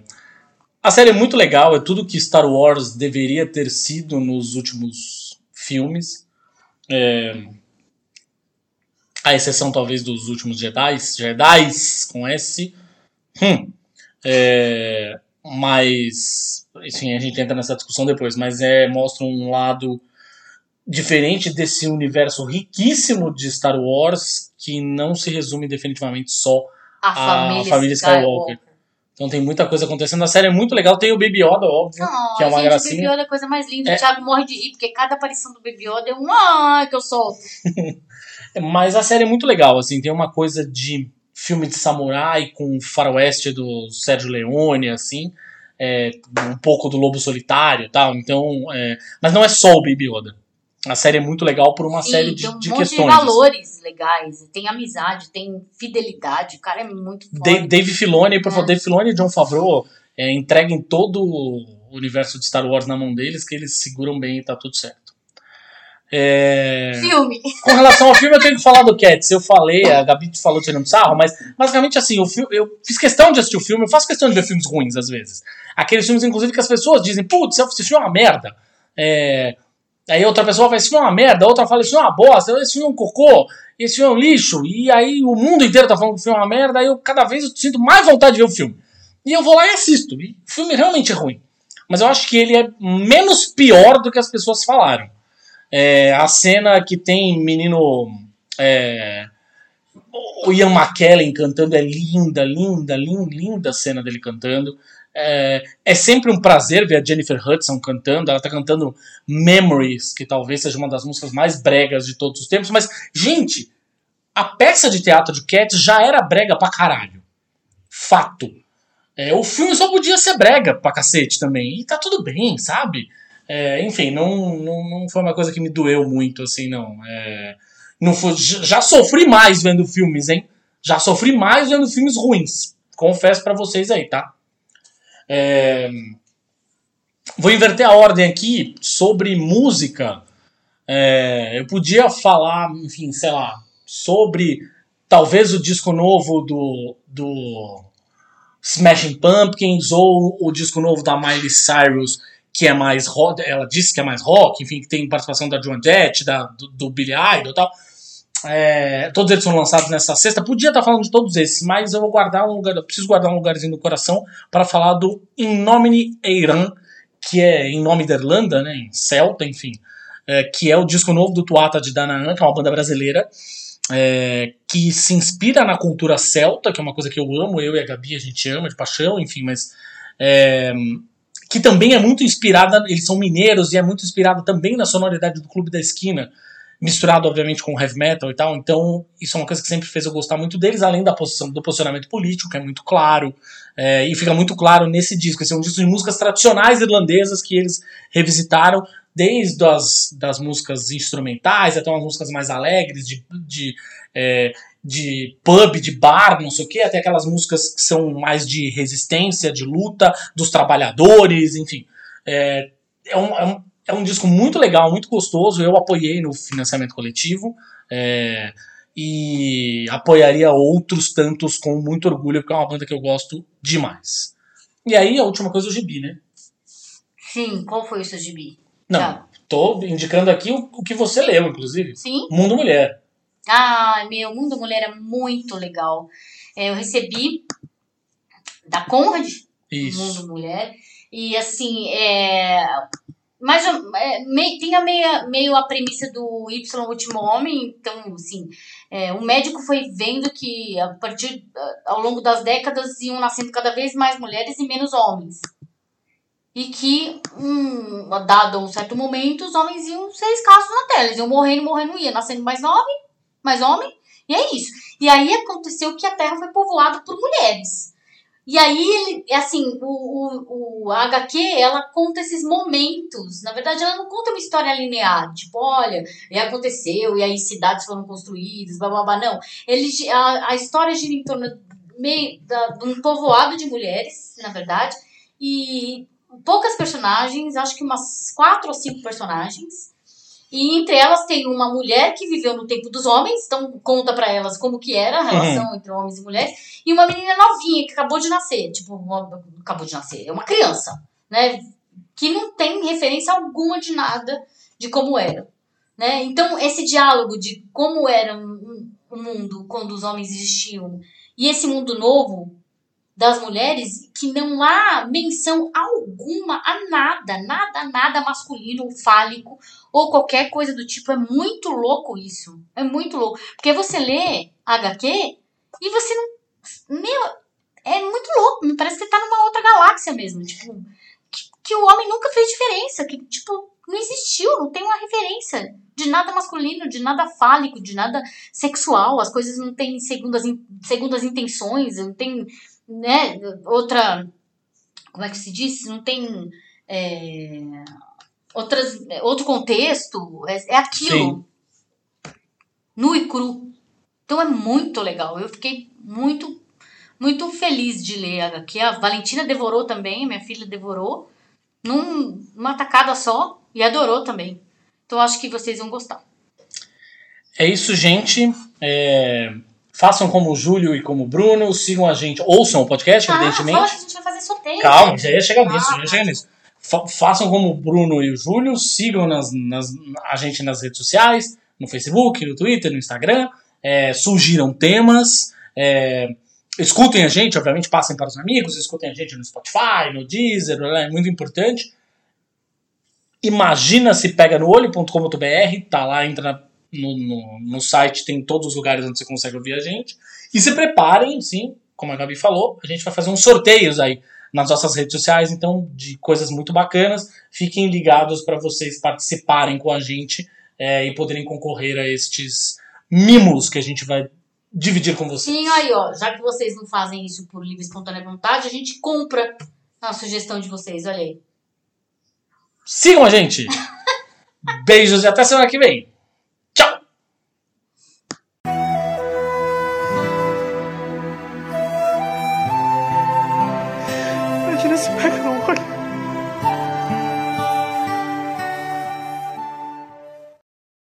a série é muito legal, é tudo que Star Wars deveria ter sido nos últimos filmes. É, a exceção talvez dos últimos Jedi, Jedi com S. Hum. É, mas, enfim, a gente entra nessa discussão depois, mas é, mostra um lado diferente desse universo riquíssimo de Star Wars que não se resume definitivamente só. A, A família, família Skywalker. Então tem muita coisa acontecendo. A série é muito legal. Tem o Baby Yoda, óbvio. Não, que é uma gente, gracinha. o Baby Yoda é a coisa mais linda. É. O Thiago morre de rir, porque cada aparição do Baby Yoda é um ai que eu solto. [laughs] Mas a série é muito legal, assim, tem uma coisa de filme de samurai com faroeste do Sérgio Leone, assim, é, um pouco do Lobo Solitário e tal, então, é, mas não é só o Baby Yoda. A série é muito legal por uma Sim, série de, tem um de monte questões. de valores legais. Tem amizade, tem fidelidade. O cara é muito Da- forte. Dave Filoni, por É. favor, Dave Filoni e John Favreau é, entreguem todo o universo de Star Wars na mão deles, que eles seguram bem e tá tudo certo. É, Filme. Com relação ao filme, eu tenho que falar do Cats. Eu falei, a Gabi falou tirando sarro, mas basicamente assim, filme, eu fiz questão de assistir o filme, eu faço questão de ver filmes ruins às vezes. Aqueles filmes, inclusive, que as pessoas dizem, putz, esse filme é uma merda. É, Aí outra pessoa fala, esse filme é uma merda, outra fala, esse filme é uma bosta, esse filme é um cocô, esse filme é um lixo. E aí o mundo inteiro tá falando que o filme é uma merda, aí eu cada vez eu sinto mais vontade de ver o filme. E eu vou lá e assisto. E o filme realmente é ruim. Mas eu acho que ele é menos pior do que as pessoas falaram. É, a cena que tem menino. é, o Ian McKellen cantando é linda, linda, linda, linda a cena dele cantando. É, é sempre um prazer ver a Jennifer Hudson cantando. Ela tá cantando Memories, que talvez seja uma das músicas mais bregas de todos os tempos. Mas, gente, a peça de teatro de Cats já era brega pra caralho. Fato. É, o filme só podia ser brega pra cacete também. E tá tudo bem, sabe? É, enfim, não, não, não foi uma coisa que me doeu muito, assim, não. É, não foi, já sofri mais vendo filmes, hein? Já sofri mais vendo filmes ruins. Confesso pra vocês aí, tá? É, vou inverter a ordem aqui sobre música. É, eu podia falar, enfim, sei lá, sobre talvez o disco novo do, do Smashing Pumpkins ou o disco novo da Miley Cyrus, que é mais rock, ela disse que é mais rock, enfim, que tem participação da Joan Jett, da, do, do Billy Idol e tal. É, todos eles são lançados nessa sexta. Podia estar falando de todos esses, mas eu vou guardar um lugar, preciso guardar um lugarzinho no coração para falar do In Nomine Eiran, que é em nome da Irlanda, né, em celta, enfim, é, que é o disco novo do Tuata de Dananã, que é uma banda brasileira, é, que se inspira na cultura celta, que é uma coisa que eu amo, eu e a Gabi a gente ama de paixão, enfim, mas é, que também é muito inspirada, eles são mineiros e é muito inspirada também na sonoridade do Clube da Esquina, misturado obviamente com heavy metal e tal, então isso é uma coisa que sempre fez eu gostar muito deles, além da posição, do posicionamento político, que é muito claro, é, e fica muito claro nesse disco, esse é um disco de músicas tradicionais irlandesas que eles revisitaram, desde as das músicas instrumentais até umas músicas mais alegres, de, de, é, de pub, de bar, não sei o que, até aquelas músicas que são mais de resistência, de luta dos trabalhadores, enfim. É, é, um, é, um, é um disco muito legal, muito gostoso. Eu apoiei no financiamento coletivo. É, e apoiaria outros tantos com muito orgulho, porque é uma banda que eu gosto demais. E aí, a última coisa, o gibi, né? Sim, qual foi o seu gibi? Não, Tá. tô indicando aqui o, o que você leu, inclusive. Sim? Mundo Mulher. Ah, meu, Mundo Mulher é muito legal. É, eu recebi da Conrad, Isso. Mundo Mulher. E assim, é. Mais ou- é, mei- tem a meia, meio a premissa do Y Último Homem, então, assim, é, o médico foi vendo que a partir ao longo das décadas iam nascendo cada vez mais mulheres e menos homens. E que, um, dado um certo momento, os homens iam ser escassos na tela. Eles iam morrendo, morrendo, ia nascendo mais homem, mais homem, e é isso. E aí aconteceu que a Terra foi povoada por mulheres. E aí, ele, assim, o, o, o HQ, ela conta esses momentos. Na verdade, ela não conta uma história linear. Tipo, olha, e aconteceu, e aí cidades foram construídas, blá, blá, blá. Não. Ele, a, a história gira em torno meio da, de um povoado de mulheres, na verdade. E poucas personagens, acho que umas quatro ou cinco personagens. E entre elas tem uma mulher que viveu no tempo dos homens, então conta pra elas como que era a relação entre homens e mulheres, e uma menina novinha que acabou de nascer, tipo, uma- acabou de nascer, é uma criança, né, que não tem referência alguma de nada de como era, né? Então esse diálogo de como era um- um- o mundo quando os homens existiam e esse mundo novo das mulheres que não há menção alguma a nada, nada, nada masculino fálico ou qualquer coisa do tipo. É muito louco isso. É muito louco. Porque você lê HQ e você não. Meu, é muito louco. Me parece que você tá numa outra galáxia mesmo. Tipo, que, que o homem nunca fez diferença. Que, tipo, não existiu, não tem uma referência de nada masculino, de nada fálico, de nada sexual. As coisas não têm segundas, segundas intenções, não tem, né, outra. Como é que se diz? Não tem. é, outras, outro contexto, é, é aquilo. Nu e cru. Então é muito legal. Eu fiquei muito, muito feliz de ler a HQ. A Valentina devorou também, minha filha devorou. Num, numa tacada só. E adorou também. Então acho que vocês vão gostar. É isso, gente. É, Façam como o Júlio e como o Bruno, sigam a gente, ouçam o podcast, Ah, evidentemente. fala a gente vai fazer sorteio. Calma, já ia chegar nisso, Ah, já ia chegar nisso. Fa- façam como o Bruno e o Júlio, sigam nas, nas- a gente nas redes sociais, no Facebook, no Twitter, no Instagram. É, surgiram temas. é, escutem a gente, obviamente, passem para os amigos, escutem a gente no Spotify, no Deezer, é muito importante. Imagina se pega no olho.com.br, tá lá, entra no, no, no site, tem todos os lugares onde você consegue ouvir a gente. E se preparem, sim, como a Gabi falou, a gente vai fazer uns sorteios aí nas nossas redes sociais, então, de coisas muito bacanas. Fiquem ligados para vocês participarem com a gente é, e poderem concorrer a estes mimos que a gente vai dividir com vocês. Sim, aí, ó. Já que vocês não fazem isso por livre e espontânea vontade, a gente compra a sugestão de vocês. Olha aí. Sigam a gente! [laughs] Beijos e até semana que vem!